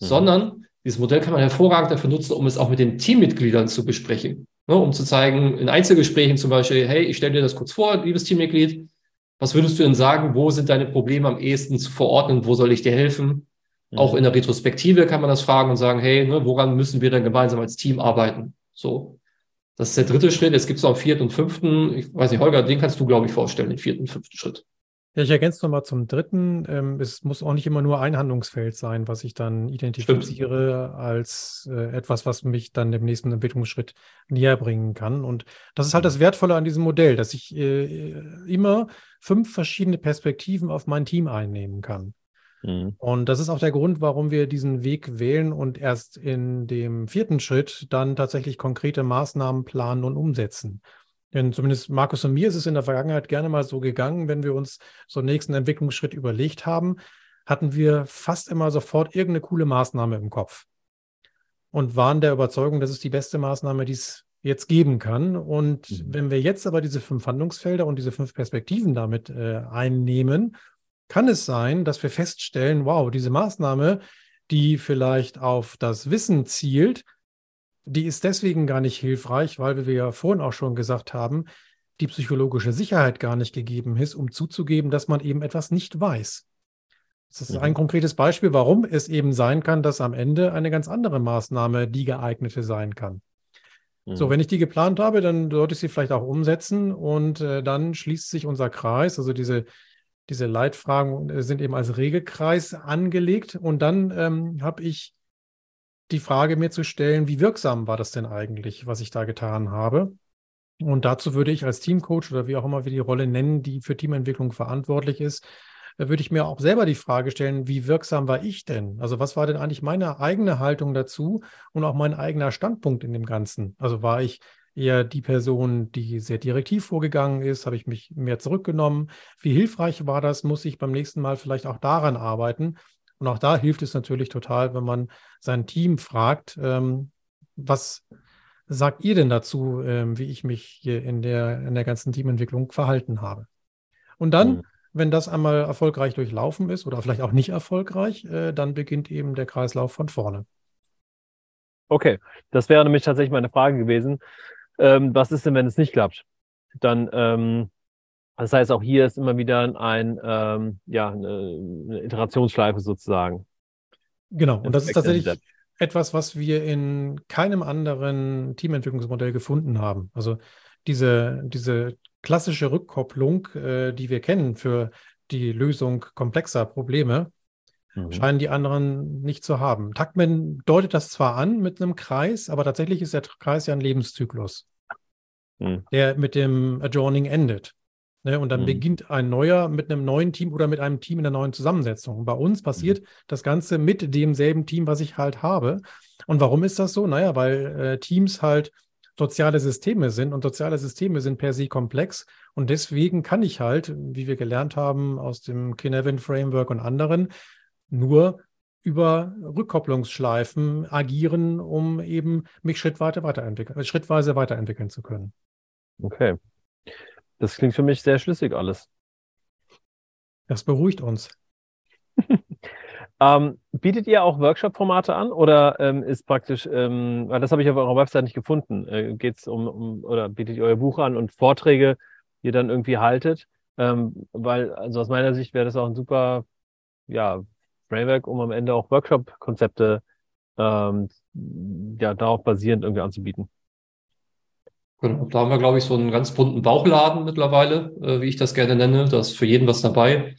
Mhm. sondern dieses Modell kann man hervorragend dafür nutzen, um es auch mit den Teammitgliedern zu besprechen. Ne? Um zu zeigen, in Einzelgesprächen zum Beispiel, hey, ich stelle dir das kurz vor, liebes Teammitglied, was würdest du denn sagen, wo sind deine Probleme am ehesten zu verordnen, wo soll ich dir helfen? Mhm. Auch in der Retrospektive kann man das fragen und sagen, hey, ne, woran müssen wir denn gemeinsam als Team arbeiten? So. Das ist der dritte Schritt. Jetzt gibt es noch einen vierten und fünften. Ich weiß nicht, Holger, den kannst du, glaube ich, vorstellen, den vierten und fünften Schritt. Ja, ich ergänze nochmal zum dritten. Ähm, es muss auch nicht immer nur ein Handlungsfeld sein, was ich dann identifiziere als äh, etwas, was mich dann dem nächsten Entwicklungsschritt näher bringen kann. Und das ist halt das Wertvolle an diesem Modell, dass ich äh, immer fünf verschiedene Perspektiven auf mein Team einnehmen kann. Mhm. Und das ist auch der Grund, warum wir diesen Weg wählen und erst in dem vierten Schritt dann tatsächlich konkrete Maßnahmen planen und umsetzen. Denn zumindest Markus und mir ist es in der Vergangenheit gerne mal so gegangen, wenn wir uns so einen nächsten Entwicklungsschritt überlegt haben, hatten wir fast immer sofort irgendeine coole Maßnahme im Kopf und waren der Überzeugung, das ist die beste Maßnahme, die es jetzt geben kann. Und Mhm. wenn wir jetzt aber diese fünf Handlungsfelder und diese fünf Perspektiven damit äh, einnehmen, kann es sein, dass wir feststellen, wow, diese Maßnahme, die vielleicht auf das Wissen zielt, die ist deswegen gar nicht hilfreich, weil wie wir ja vorhin auch schon gesagt haben, die psychologische Sicherheit gar nicht gegeben ist, um zuzugeben, dass man eben etwas nicht weiß. Das ist Mhm. ein konkretes Beispiel, warum es eben sein kann, dass am Ende eine ganz andere Maßnahme die geeignete sein kann. So, Mhm. wenn ich die geplant habe, dann sollte ich sie vielleicht auch umsetzen und äh, dann schließt sich unser Kreis. Also diese, diese Leitfragen äh, sind eben als Regelkreis angelegt und dann ähm, habe ich die Frage mir zu stellen, wie wirksam war das denn eigentlich, was ich da getan habe? Und dazu würde ich als Teamcoach oder wie auch immer wir die Rolle nennen, die für Teamentwicklung verantwortlich ist, äh, würde ich mir auch selber die Frage stellen, wie wirksam war ich denn? Also was war denn eigentlich meine eigene Haltung dazu und auch mein eigener Standpunkt in dem Ganzen? Also war ich eher die Person, die sehr direktiv vorgegangen ist? Habe ich mich mehr zurückgenommen? Wie hilfreich war das? Muss ich beim nächsten Mal vielleicht auch daran arbeiten? Und auch da hilft es natürlich total, wenn man sein Team fragt, ähm, was sagt ihr denn dazu, ähm, wie ich mich hier in der, in der ganzen Teamentwicklung verhalten habe? Und dann Mhm. wenn das einmal erfolgreich durchlaufen ist oder vielleicht auch nicht erfolgreich, äh, dann beginnt eben der Kreislauf von vorne. Okay, das wäre nämlich tatsächlich meine Frage gewesen. Ähm, was ist denn, wenn es nicht klappt? Dann, ähm, das heißt, auch hier ist immer wieder ein, ähm, ja, eine, eine Iterationsschleife sozusagen. Genau, und das ist tatsächlich etwas, was wir in keinem anderen Teamentwicklungsmodell gefunden haben. Also diese, diese klassische Rückkopplung, äh, die wir kennen für die Lösung komplexer Probleme, mhm. scheinen die anderen nicht zu haben. Tuckman deutet das zwar an mit einem Kreis, aber tatsächlich ist der Kreis ja ein Lebenszyklus, mhm. der mit dem Adjourning endet. Ne? Und dann mhm. beginnt ein neuer mit einem neuen Team oder mit einem Team in einer neuen Zusammensetzung. bei uns passiert mhm. das Ganze mit demselben Team, was ich halt habe. Und warum ist das so? Naja, weil äh, Teams halt soziale Systeme sind und soziale Systeme sind per se komplex und deswegen kann ich halt, wie wir gelernt haben aus dem Kinevin Framework und anderen, nur über Rückkopplungsschleifen agieren, um eben mich schrittweise weiterentwickeln, schrittweise weiterentwickeln zu können. Okay. Das klingt für mich sehr schlüssig alles. Das beruhigt uns. ähm, bietet ihr auch Workshop-Formate an oder ähm, ist praktisch, ähm, weil das habe ich auf eurer Website nicht gefunden, äh, geht es um, um, oder bietet ihr euer Buch an und Vorträge, die ihr dann irgendwie haltet? Ähm, weil, also aus meiner Sicht wäre das auch ein super, ja, Framework, um am Ende auch Workshop-Konzepte ähm, ja, darauf basierend irgendwie anzubieten. Genau, da haben wir, glaube ich, so einen ganz bunten Bauchladen mittlerweile, äh, wie ich das gerne nenne. Da ist für jeden was dabei.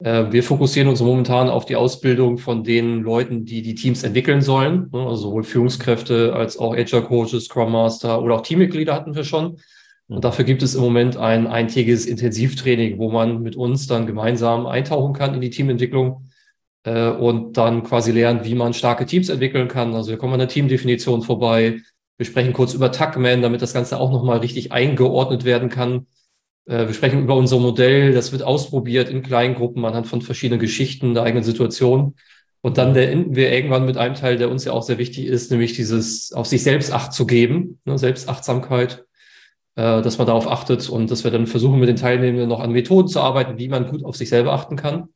Äh, wir fokussieren uns momentan auf die Ausbildung von den Leuten, die die Teams entwickeln sollen. Ne? Also sowohl Führungskräfte als auch Agile Coaches, Scrum Master oder auch Teammitglieder hatten wir schon. Und mhm. dafür gibt es im Moment ein eintägiges Intensivtraining, wo man mit uns dann gemeinsam eintauchen kann in die Teamentwicklung äh, und dann quasi lernt, wie man starke Teams entwickeln kann. Also wir kommen an der Teamdefinition vorbei. Wir sprechen kurz über Tuckman, damit das Ganze auch nochmal richtig eingeordnet werden kann. Äh, wir sprechen über unser Modell, das wird ausprobiert in kleinen Gruppen anhand von verschiedenen Geschichten der eigenen Situation. Und dann enden wir irgendwann mit einem Teil, der uns ja auch sehr wichtig ist, nämlich dieses auf sich selbst Acht zu geben, ne, Selbstachtsamkeit, äh, dass man darauf achtet und dass wir dann versuchen, mit den Teilnehmenden noch an Methoden zu arbeiten, wie man gut auf sich selber achten kann.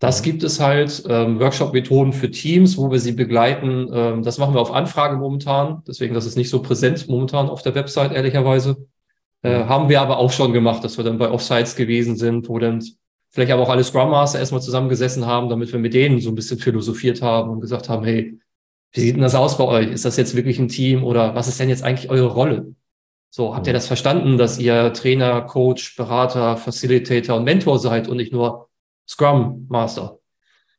Das gibt es halt, ähm, Workshop-Methoden für Teams, wo wir sie begleiten. Ähm, das machen wir auf Anfrage momentan. Deswegen, das ist nicht so präsent momentan auf der Website, ehrlicherweise. Äh, mhm. haben wir aber auch schon gemacht, dass wir dann bei Offsites gewesen sind, wo dann vielleicht aber auch alle Scrum Master erstmal zusammengesessen haben, damit wir mit denen so ein bisschen philosophiert haben und gesagt haben, hey, wie sieht denn das aus bei euch? Ist das jetzt wirklich ein Team oder was ist denn jetzt eigentlich eure Rolle? So, habt ihr mhm. das verstanden, dass ihr Trainer, Coach, Berater, Facilitator und Mentor seid und nicht nur Scrum Master?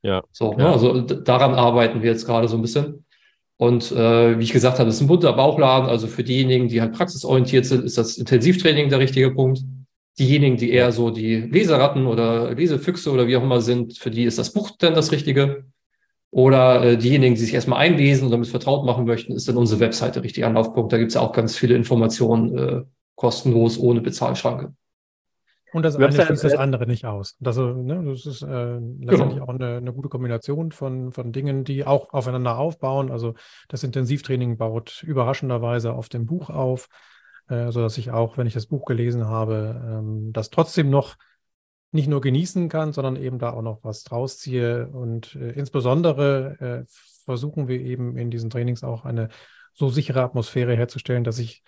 Ja. So, ne, ja. Ne, also daran arbeiten wir jetzt gerade so ein bisschen. Und äh, wie ich gesagt habe, das ist ein bunter Bauchladen. Also für diejenigen, die halt praxisorientiert sind, ist das Intensivtraining der richtige Punkt. Diejenigen, die eher so die Leseratten oder Lesefüchse oder wie auch immer sind, für die ist das Buch dann das Richtige. Oder äh, diejenigen, die sich erstmal einlesen und damit vertraut machen möchten, ist dann unsere Webseite richtig Anlaufpunkt. Da gibt es ja auch ganz viele Informationen äh, kostenlos, ohne Bezahlschranke. Und das eine schließt das andere nicht aus. Das, ne, das ist äh, letztendlich genau. auch eine, eine, gute Kombination von, von Dingen, die auch aufeinander aufbauen. Also das Intensivtraining baut überraschenderweise auf dem Buch auf, äh, sodass ich auch, wenn ich das Buch gelesen habe, ähm, das trotzdem noch nicht nur genießen kann, sondern eben da auch noch was draus ziehe. Und äh, insbesondere äh, versuchen wir eben in diesen Trainings auch eine so sichere Atmosphäre herzustellen, dass ich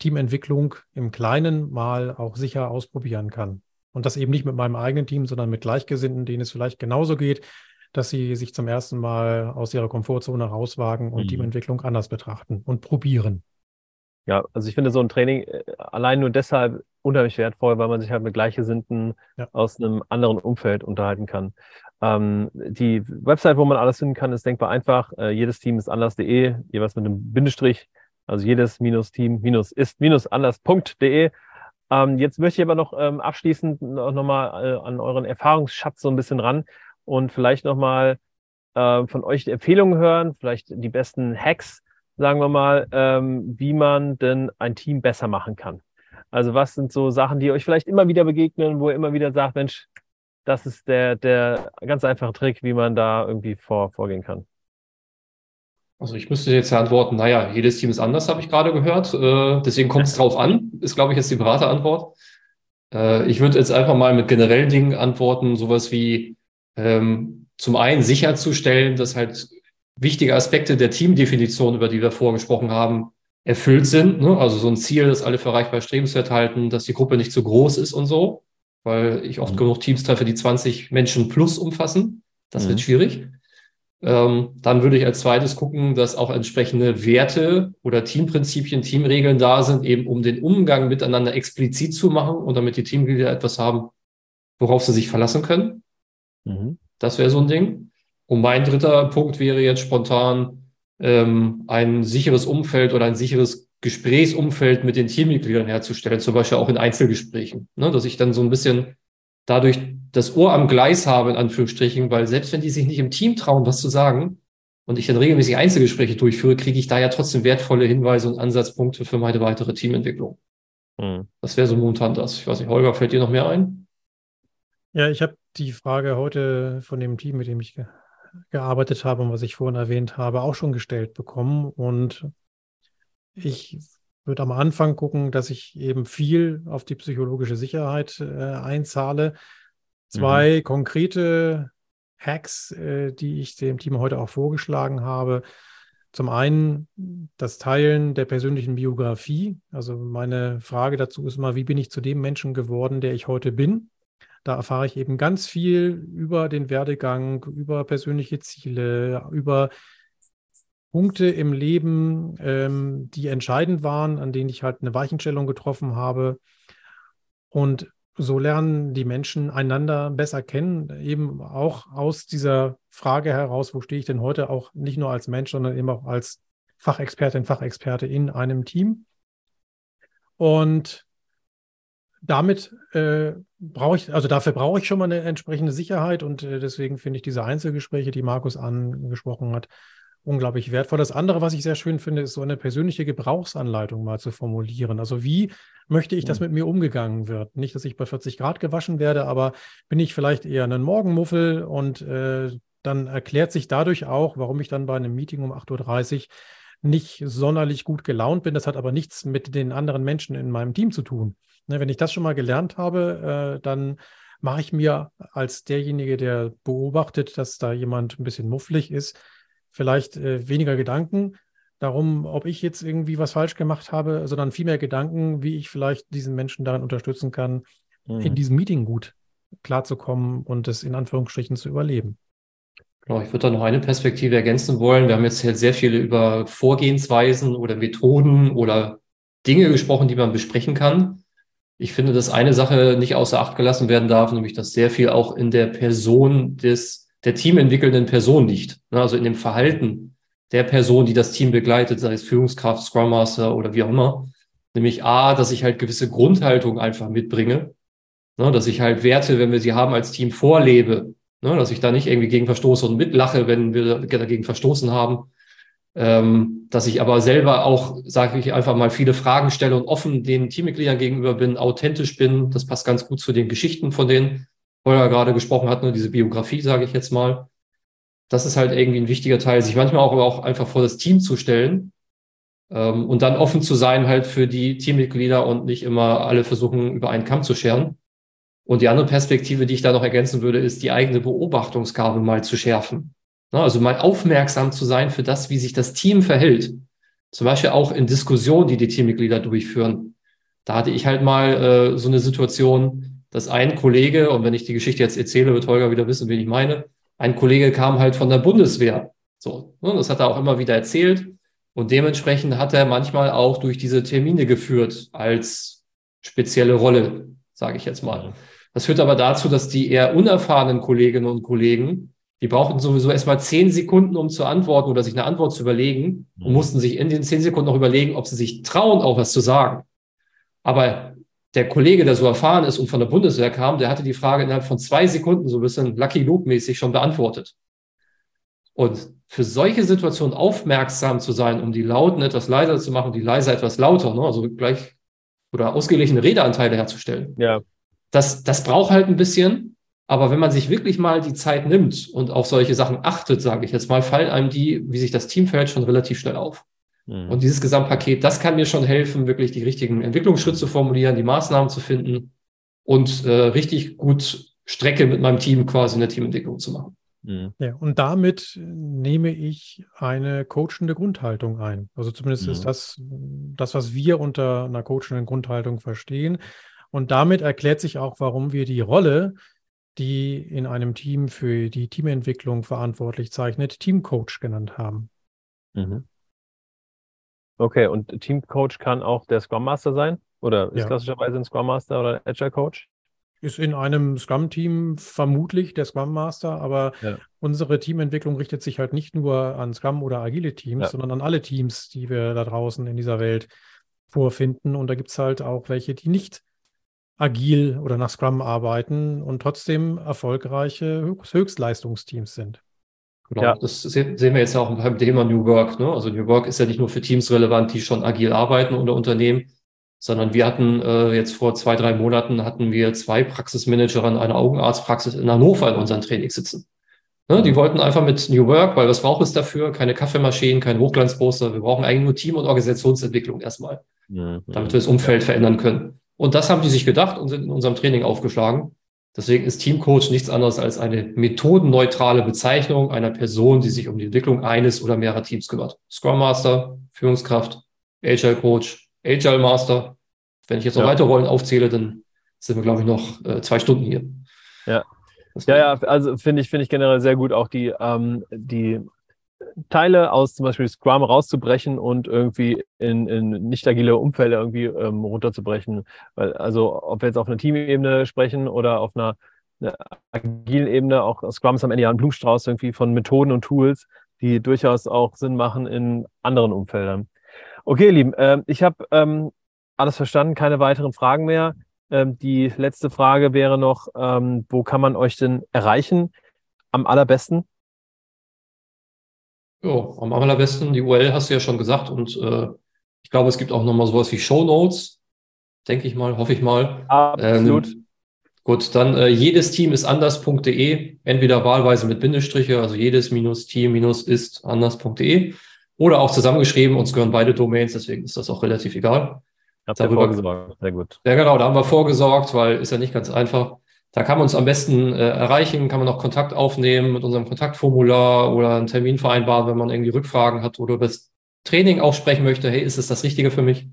Teamentwicklung im Kleinen mal auch sicher ausprobieren kann. Und das eben nicht mit meinem eigenen Team, sondern mit Gleichgesinnten, denen es vielleicht genauso geht, dass sie sich zum ersten Mal aus ihrer Komfortzone rauswagen und mhm. Teamentwicklung anders betrachten und probieren. Ja, also ich finde so ein Training äh, allein nur deshalb unheimlich wertvoll, weil man sich halt mit Gleichgesinnten ja. aus einem anderen Umfeld unterhalten kann. Ähm, die Website, wo man alles finden kann, ist denkbar einfach. Äh, jedes Team ist anders.de, jeweils mit einem Bindestrich also jedes minus Team minus ist minus anders.de. Ähm, jetzt möchte ich aber noch ähm, abschließend noch, noch mal äh, an euren Erfahrungsschatz so ein bisschen ran und vielleicht noch mal äh, von euch Empfehlungen hören, vielleicht die besten Hacks, sagen wir mal, ähm, wie man denn ein Team besser machen kann. Also was sind so Sachen, die euch vielleicht immer wieder begegnen, wo ihr immer wieder sagt, Mensch, das ist der, der ganz einfache Trick, wie man da irgendwie vor, vorgehen kann. Also ich müsste jetzt ja antworten, naja, jedes Team ist anders, habe ich gerade gehört. Äh, deswegen kommt es drauf an, ist, glaube ich, jetzt die Beraterantwort. Äh, ich würde jetzt einfach mal mit generellen Dingen antworten, sowas wie ähm, zum einen sicherzustellen, dass halt wichtige Aspekte der Teamdefinition, über die wir vorgesprochen haben, erfüllt sind. Ne? Also so ein Ziel, dass alle für erreichbar strebenswert halten, dass die Gruppe nicht zu groß ist und so, weil ich oft mhm. genug Teams treffe, die 20 Menschen plus umfassen. Das mhm. wird schwierig. Ähm, dann würde ich als zweites gucken, dass auch entsprechende Werte oder Teamprinzipien, Teamregeln da sind, eben um den Umgang miteinander explizit zu machen und damit die Teammitglieder etwas haben, worauf sie sich verlassen können. Mhm. Das wäre so ein Ding. Und mein dritter Punkt wäre jetzt spontan ähm, ein sicheres Umfeld oder ein sicheres Gesprächsumfeld mit den Teammitgliedern herzustellen, zum Beispiel auch in Einzelgesprächen, ne? dass ich dann so ein bisschen dadurch das Ohr am Gleis habe, in Anführungsstrichen, weil selbst wenn die sich nicht im Team trauen, was zu sagen, und ich dann regelmäßig Einzelgespräche durchführe, kriege ich da ja trotzdem wertvolle Hinweise und Ansatzpunkte für meine weitere Teamentwicklung. Mhm. Das wäre so momentan das. Ich weiß nicht, Holger, fällt dir noch mehr ein? Ja, ich habe die Frage heute von dem Team, mit dem ich ge gearbeitet habe und was ich vorhin erwähnt habe, auch schon gestellt bekommen. Und ich würde am Anfang gucken, dass ich eben viel auf die psychologische Sicherheit äh, einzahle. Zwei mhm. konkrete Hacks, äh, die ich dem Team heute auch vorgeschlagen habe. Zum einen das Teilen der persönlichen Biografie. Also meine Frage dazu ist mal, wie bin ich zu dem Menschen geworden, der ich heute bin? Da erfahre ich eben ganz viel über den Werdegang, über persönliche Ziele, über Punkte im Leben, ähm, die entscheidend waren, an denen ich halt eine Weichenstellung getroffen habe. Und so lernen die Menschen einander besser kennen, eben auch aus dieser Frage heraus, wo stehe ich denn heute auch nicht nur als Mensch, sondern eben auch als Fachexpertin, Fachexperte in einem Team. Und damit äh, brauche ich, also dafür brauche ich schon mal eine entsprechende Sicherheit und äh, deswegen finde ich diese Einzelgespräche, die Markus angesprochen hat, unglaublich wertvoll. Das andere, was ich sehr schön finde, ist so eine persönliche Gebrauchsanleitung mal zu formulieren. Also wie möchte ich, dass mhm. mit mir umgegangen wird? Nicht, dass ich bei 40 Grad gewaschen werde, aber bin ich vielleicht eher ein Morgenmuffel und äh, dann erklärt sich dadurch auch, warum ich dann bei einem Meeting um 8.30 Uhr nicht sonderlich gut gelaunt bin. Das hat aber nichts mit den anderen Menschen in meinem Team zu tun. Ne, wenn ich das schon mal gelernt habe, äh, dann mache ich mir als derjenige, der beobachtet, dass da jemand ein bisschen mufflig ist, vielleicht äh, weniger Gedanken darum, ob ich jetzt irgendwie was falsch gemacht habe, sondern viel mehr Gedanken, wie ich vielleicht diesen Menschen darin unterstützen kann, mhm. in diesem Meeting gut klarzukommen und es in Anführungsstrichen zu überleben. Genau, ich würde da noch eine Perspektive ergänzen wollen. Wir haben jetzt sehr viele über Vorgehensweisen oder Methoden oder Dinge gesprochen, die man besprechen kann. Ich finde, dass eine Sache nicht außer Acht gelassen werden darf, nämlich dass sehr viel auch in der Person des der teamentwickelnden Person liegt. Ne, also in dem Verhalten der Person, die das Team begleitet, sei es Führungskraft, Scrum Master oder wie auch immer. Nämlich A, dass ich halt gewisse Grundhaltung einfach mitbringe. Ne, dass ich halt Werte, wenn wir sie haben, als Team vorlebe. Ne, dass ich da nicht irgendwie gegen verstoße und mitlache, wenn wir dagegen verstoßen haben. Ähm, dass ich aber selber auch, sage ich einfach mal, viele Fragen stelle und offen den Teammitgliedern gegenüber bin, authentisch bin. Das passt ganz gut zu den Geschichten von denen Holger gerade gesprochen hat, nur diese Biografie, sage ich jetzt mal. Das ist halt irgendwie ein wichtiger Teil, sich manchmal auch, auch einfach vor das Team zu stellen ähm, und dann offen zu sein halt für die Teammitglieder und nicht immer alle versuchen, über einen Kamm zu scheren. Und die andere Perspektive, die ich da noch ergänzen würde, ist die eigene Beobachtungsgabe mal zu schärfen. Also mal aufmerksam zu sein für das, wie sich das Team verhält. Zum Beispiel auch in Diskussionen, die die Teammitglieder durchführen. Da hatte ich halt mal äh, so eine Situation, dass ein Kollege, und wenn ich die Geschichte jetzt erzähle, wird Holger wieder wissen, wen ich meine, ein Kollege kam halt von der Bundeswehr. So, ne, das hat er auch immer wieder erzählt. Und dementsprechend hat er manchmal auch durch diese Termine geführt als spezielle Rolle, sage ich jetzt mal. Das führt aber dazu, dass die eher unerfahrenen Kolleginnen und Kollegen, die brauchten sowieso erstmal zehn Sekunden, um zu antworten oder sich eine Antwort zu überlegen und mhm. mussten sich in den zehn Sekunden noch überlegen, ob sie sich trauen, auch was zu sagen. Aber der Kollege, der so erfahren ist und von der Bundeswehr kam, der hatte die Frage innerhalb von zwei Sekunden so ein bisschen Lucky Luke-mäßig schon beantwortet. Und für solche Situationen aufmerksam zu sein, um die Lauten etwas leiser zu machen, die leiser etwas lauter, ne? also gleich oder ausgeglichene Redeanteile herzustellen. Ja. Das, das braucht halt ein bisschen. Aber wenn man sich wirklich mal die Zeit nimmt und auf solche Sachen achtet, sage ich jetzt mal, fallen einem die, wie sich das Team verhält, schon relativ schnell auf. Mhm. Und dieses Gesamtpaket, das kann mir schon helfen, wirklich die richtigen Entwicklungsschritte zu formulieren, die Maßnahmen zu finden und äh, richtig gut Strecke mit meinem Team quasi in der Teamentwicklung zu machen. Mhm. Ja, und damit nehme ich eine coachende Grundhaltung ein. Also zumindest mhm. ist das das, was wir unter einer coachenden Grundhaltung verstehen. Und damit erklärt sich auch, warum wir die Rolle, die in einem Team für die Teamentwicklung verantwortlich zeichnet, Teamcoach genannt haben. Mhm. Okay, und Teamcoach kann auch der Scrum Master sein? Oder ist ja. klassischerweise ein Scrum Master oder Agile Coach? ist in einem Scrum-Team vermutlich der Scrum Master, aber ja. unsere Teamentwicklung richtet sich halt nicht nur an Scrum oder agile Teams, ja. sondern an alle Teams, die wir da draußen in dieser Welt vorfinden. Und da gibt es halt auch welche, die nicht agil oder nach Scrum arbeiten und trotzdem erfolgreiche Höchstleistungsteams sind. Genau, ja. das sehen wir jetzt auch beim Thema New Work. Ne? Also New Work ist ja nicht nur für Teams relevant, die schon agil arbeiten oder Unternehmen, sondern wir hatten äh, jetzt vor zwei, drei Monaten hatten wir zwei Praxismanager an einer Augenarztpraxis in Hannover in unseren Trainings sitzen. Ne, die wollten einfach mit New Work, weil was braucht es dafür? Keine Kaffeemaschinen, kein Hochglanzposter. Wir brauchen eigentlich nur Team- und Organisationsentwicklung erstmal, mhm. damit wir das Umfeld verändern können. Und das haben die sich gedacht und sind in unserem Training aufgeschlagen. Deswegen ist Teamcoach nichts anderes als eine methodenneutrale Bezeichnung einer Person, die sich um die Entwicklung eines oder mehrerer Teams kümmert. Scrum Master, Führungskraft, Agile Coach, Agile Master. Wenn ich jetzt noch ja. weitere Rollen aufzähle, dann sind wir, glaube ich, noch äh, zwei Stunden hier. Ja. Ja, ja, also finde ich, finde ich generell sehr gut, auch die, ähm, die Teile aus zum Beispiel Scrum rauszubrechen und irgendwie in, in nicht agile Umfälle irgendwie ähm, runterzubrechen. Weil, also ob wir jetzt auf einer Teamebene sprechen oder auf einer, einer agilen Ebene, auch Scrum ist am Ende ja ein Blumenstrauß irgendwie von Methoden und Tools, die durchaus auch Sinn machen in anderen Umfeldern. Okay, ihr Lieben, äh, ich habe ähm, alles verstanden, keine weiteren Fragen mehr. Ähm, die letzte Frage wäre noch, ähm, wo kann man euch denn erreichen? Am allerbesten? Ja, am allerbesten, die URL hast du ja schon gesagt und äh, ich glaube, es gibt auch nochmal sowas wie Show Notes, denke ich mal, hoffe ich mal. Absolut. Ähm, gut, dann äh, jedes Team ist anders.de, entweder wahlweise mit Bindestriche, also jedes minus Team minus ist anders.de oder auch zusammengeschrieben. Uns gehören beide Domains, deswegen ist das auch relativ egal. Habt ihr vorgesorgt, sehr gut. Ja, genau, da haben wir vorgesorgt, weil ist ja nicht ganz einfach. Da kann man uns am besten äh, erreichen, kann man auch Kontakt aufnehmen mit unserem Kontaktformular oder einen Termin vereinbaren, wenn man irgendwie Rückfragen hat oder über das Training auch sprechen möchte. Hey, ist es das Richtige für mich?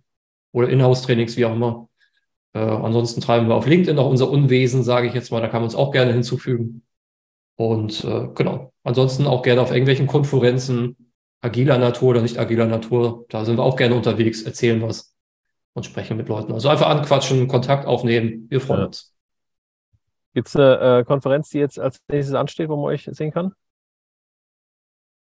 Oder Inhouse-Trainings, wie auch immer. Äh, ansonsten treiben wir auf LinkedIn noch unser Unwesen, sage ich jetzt mal. Da kann man uns auch gerne hinzufügen. Und äh, genau. Ansonsten auch gerne auf irgendwelchen Konferenzen, agiler Natur oder nicht agiler Natur. Da sind wir auch gerne unterwegs, erzählen was und sprechen mit Leuten. Also einfach anquatschen, Kontakt aufnehmen. Wir freuen ja. uns. Gibt es eine äh, Konferenz, die jetzt als nächstes ansteht, wo man euch sehen kann?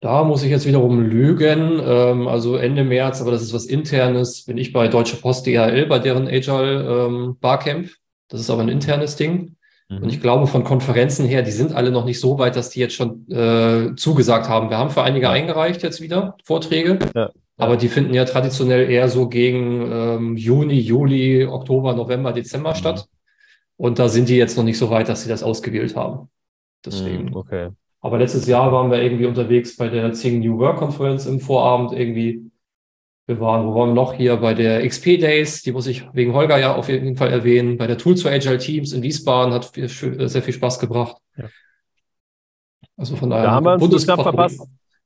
Da muss ich jetzt wiederum lügen. Ähm, also Ende März, aber das ist was Internes, bin ich bei Deutsche Post DHL, bei deren Agile ähm, Barcamp. Das ist aber ein internes Ding. Mhm. Und ich glaube, von Konferenzen her, die sind alle noch nicht so weit, dass die jetzt schon äh, zugesagt haben. Wir haben für einige eingereicht jetzt wieder Vorträge. Ja. Aber die finden ja traditionell eher so gegen ähm, Juni, Juli, Oktober, November, Dezember mhm. statt. Und da sind die jetzt noch nicht so weit, dass sie das ausgewählt haben. Deswegen. Mhm, okay. Aber letztes Jahr waren wir irgendwie unterwegs bei der Zing New Work Konferenz im Vorabend irgendwie. Wir waren, wo waren wir noch hier bei der XP Days, die muss ich wegen Holger ja auf jeden Fall erwähnen. Bei der Tools for Agile Teams in Wiesbaden hat viel, sehr viel Spaß gebracht. Ja. Also von daher. Da haben wir uns knapp verpasst.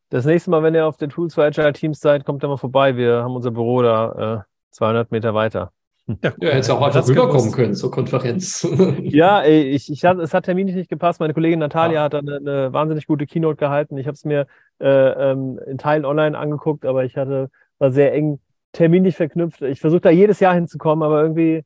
Das nächste Mal, wenn ihr auf der Tools for Agile Teams seid, kommt da mal vorbei. Wir haben unser Büro da äh, 200 Meter weiter. Ja, ja hättest auch einfach rüberkommen können zur Konferenz. ja, ey, ich, ich hat, es hat terminlich nicht gepasst. Meine Kollegin Natalia ja. hat eine, eine, wahnsinnig gute Keynote gehalten. Ich habe es mir äh, ähm, in Teilen online angeguckt, aber ich hatte war sehr eng terminlich verknüpft. Ich versuche da jedes Jahr hinzukommen, aber irgendwie,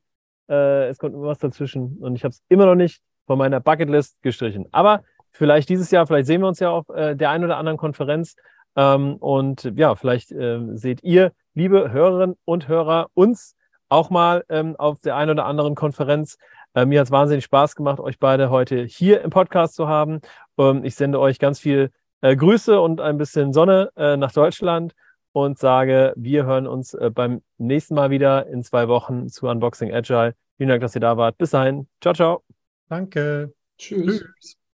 äh, es kommt immer was dazwischen. Und ich habe es immer noch nicht von meiner Bucketlist gestrichen. Aber vielleicht dieses Jahr, vielleicht sehen wir uns ja auf äh, der einen oder anderen Konferenz. Ähm, und ja, vielleicht äh, seht ihr, liebe Hörerinnen und Hörer, uns auch mal ähm, auf der einen oder anderen Konferenz. Äh, mir hat es wahnsinnig Spaß gemacht, euch beide heute hier im Podcast zu haben. Ähm, ich sende euch ganz viel äh, Grüße und ein bisschen Sonne äh, nach Deutschland und sage, wir hören uns äh, beim nächsten Mal wieder in zwei Wochen zu Unboxing Agile. Vielen Dank, dass ihr da wart. Bis dahin. Ciao, ciao. Danke. Tschüss. Tschüss.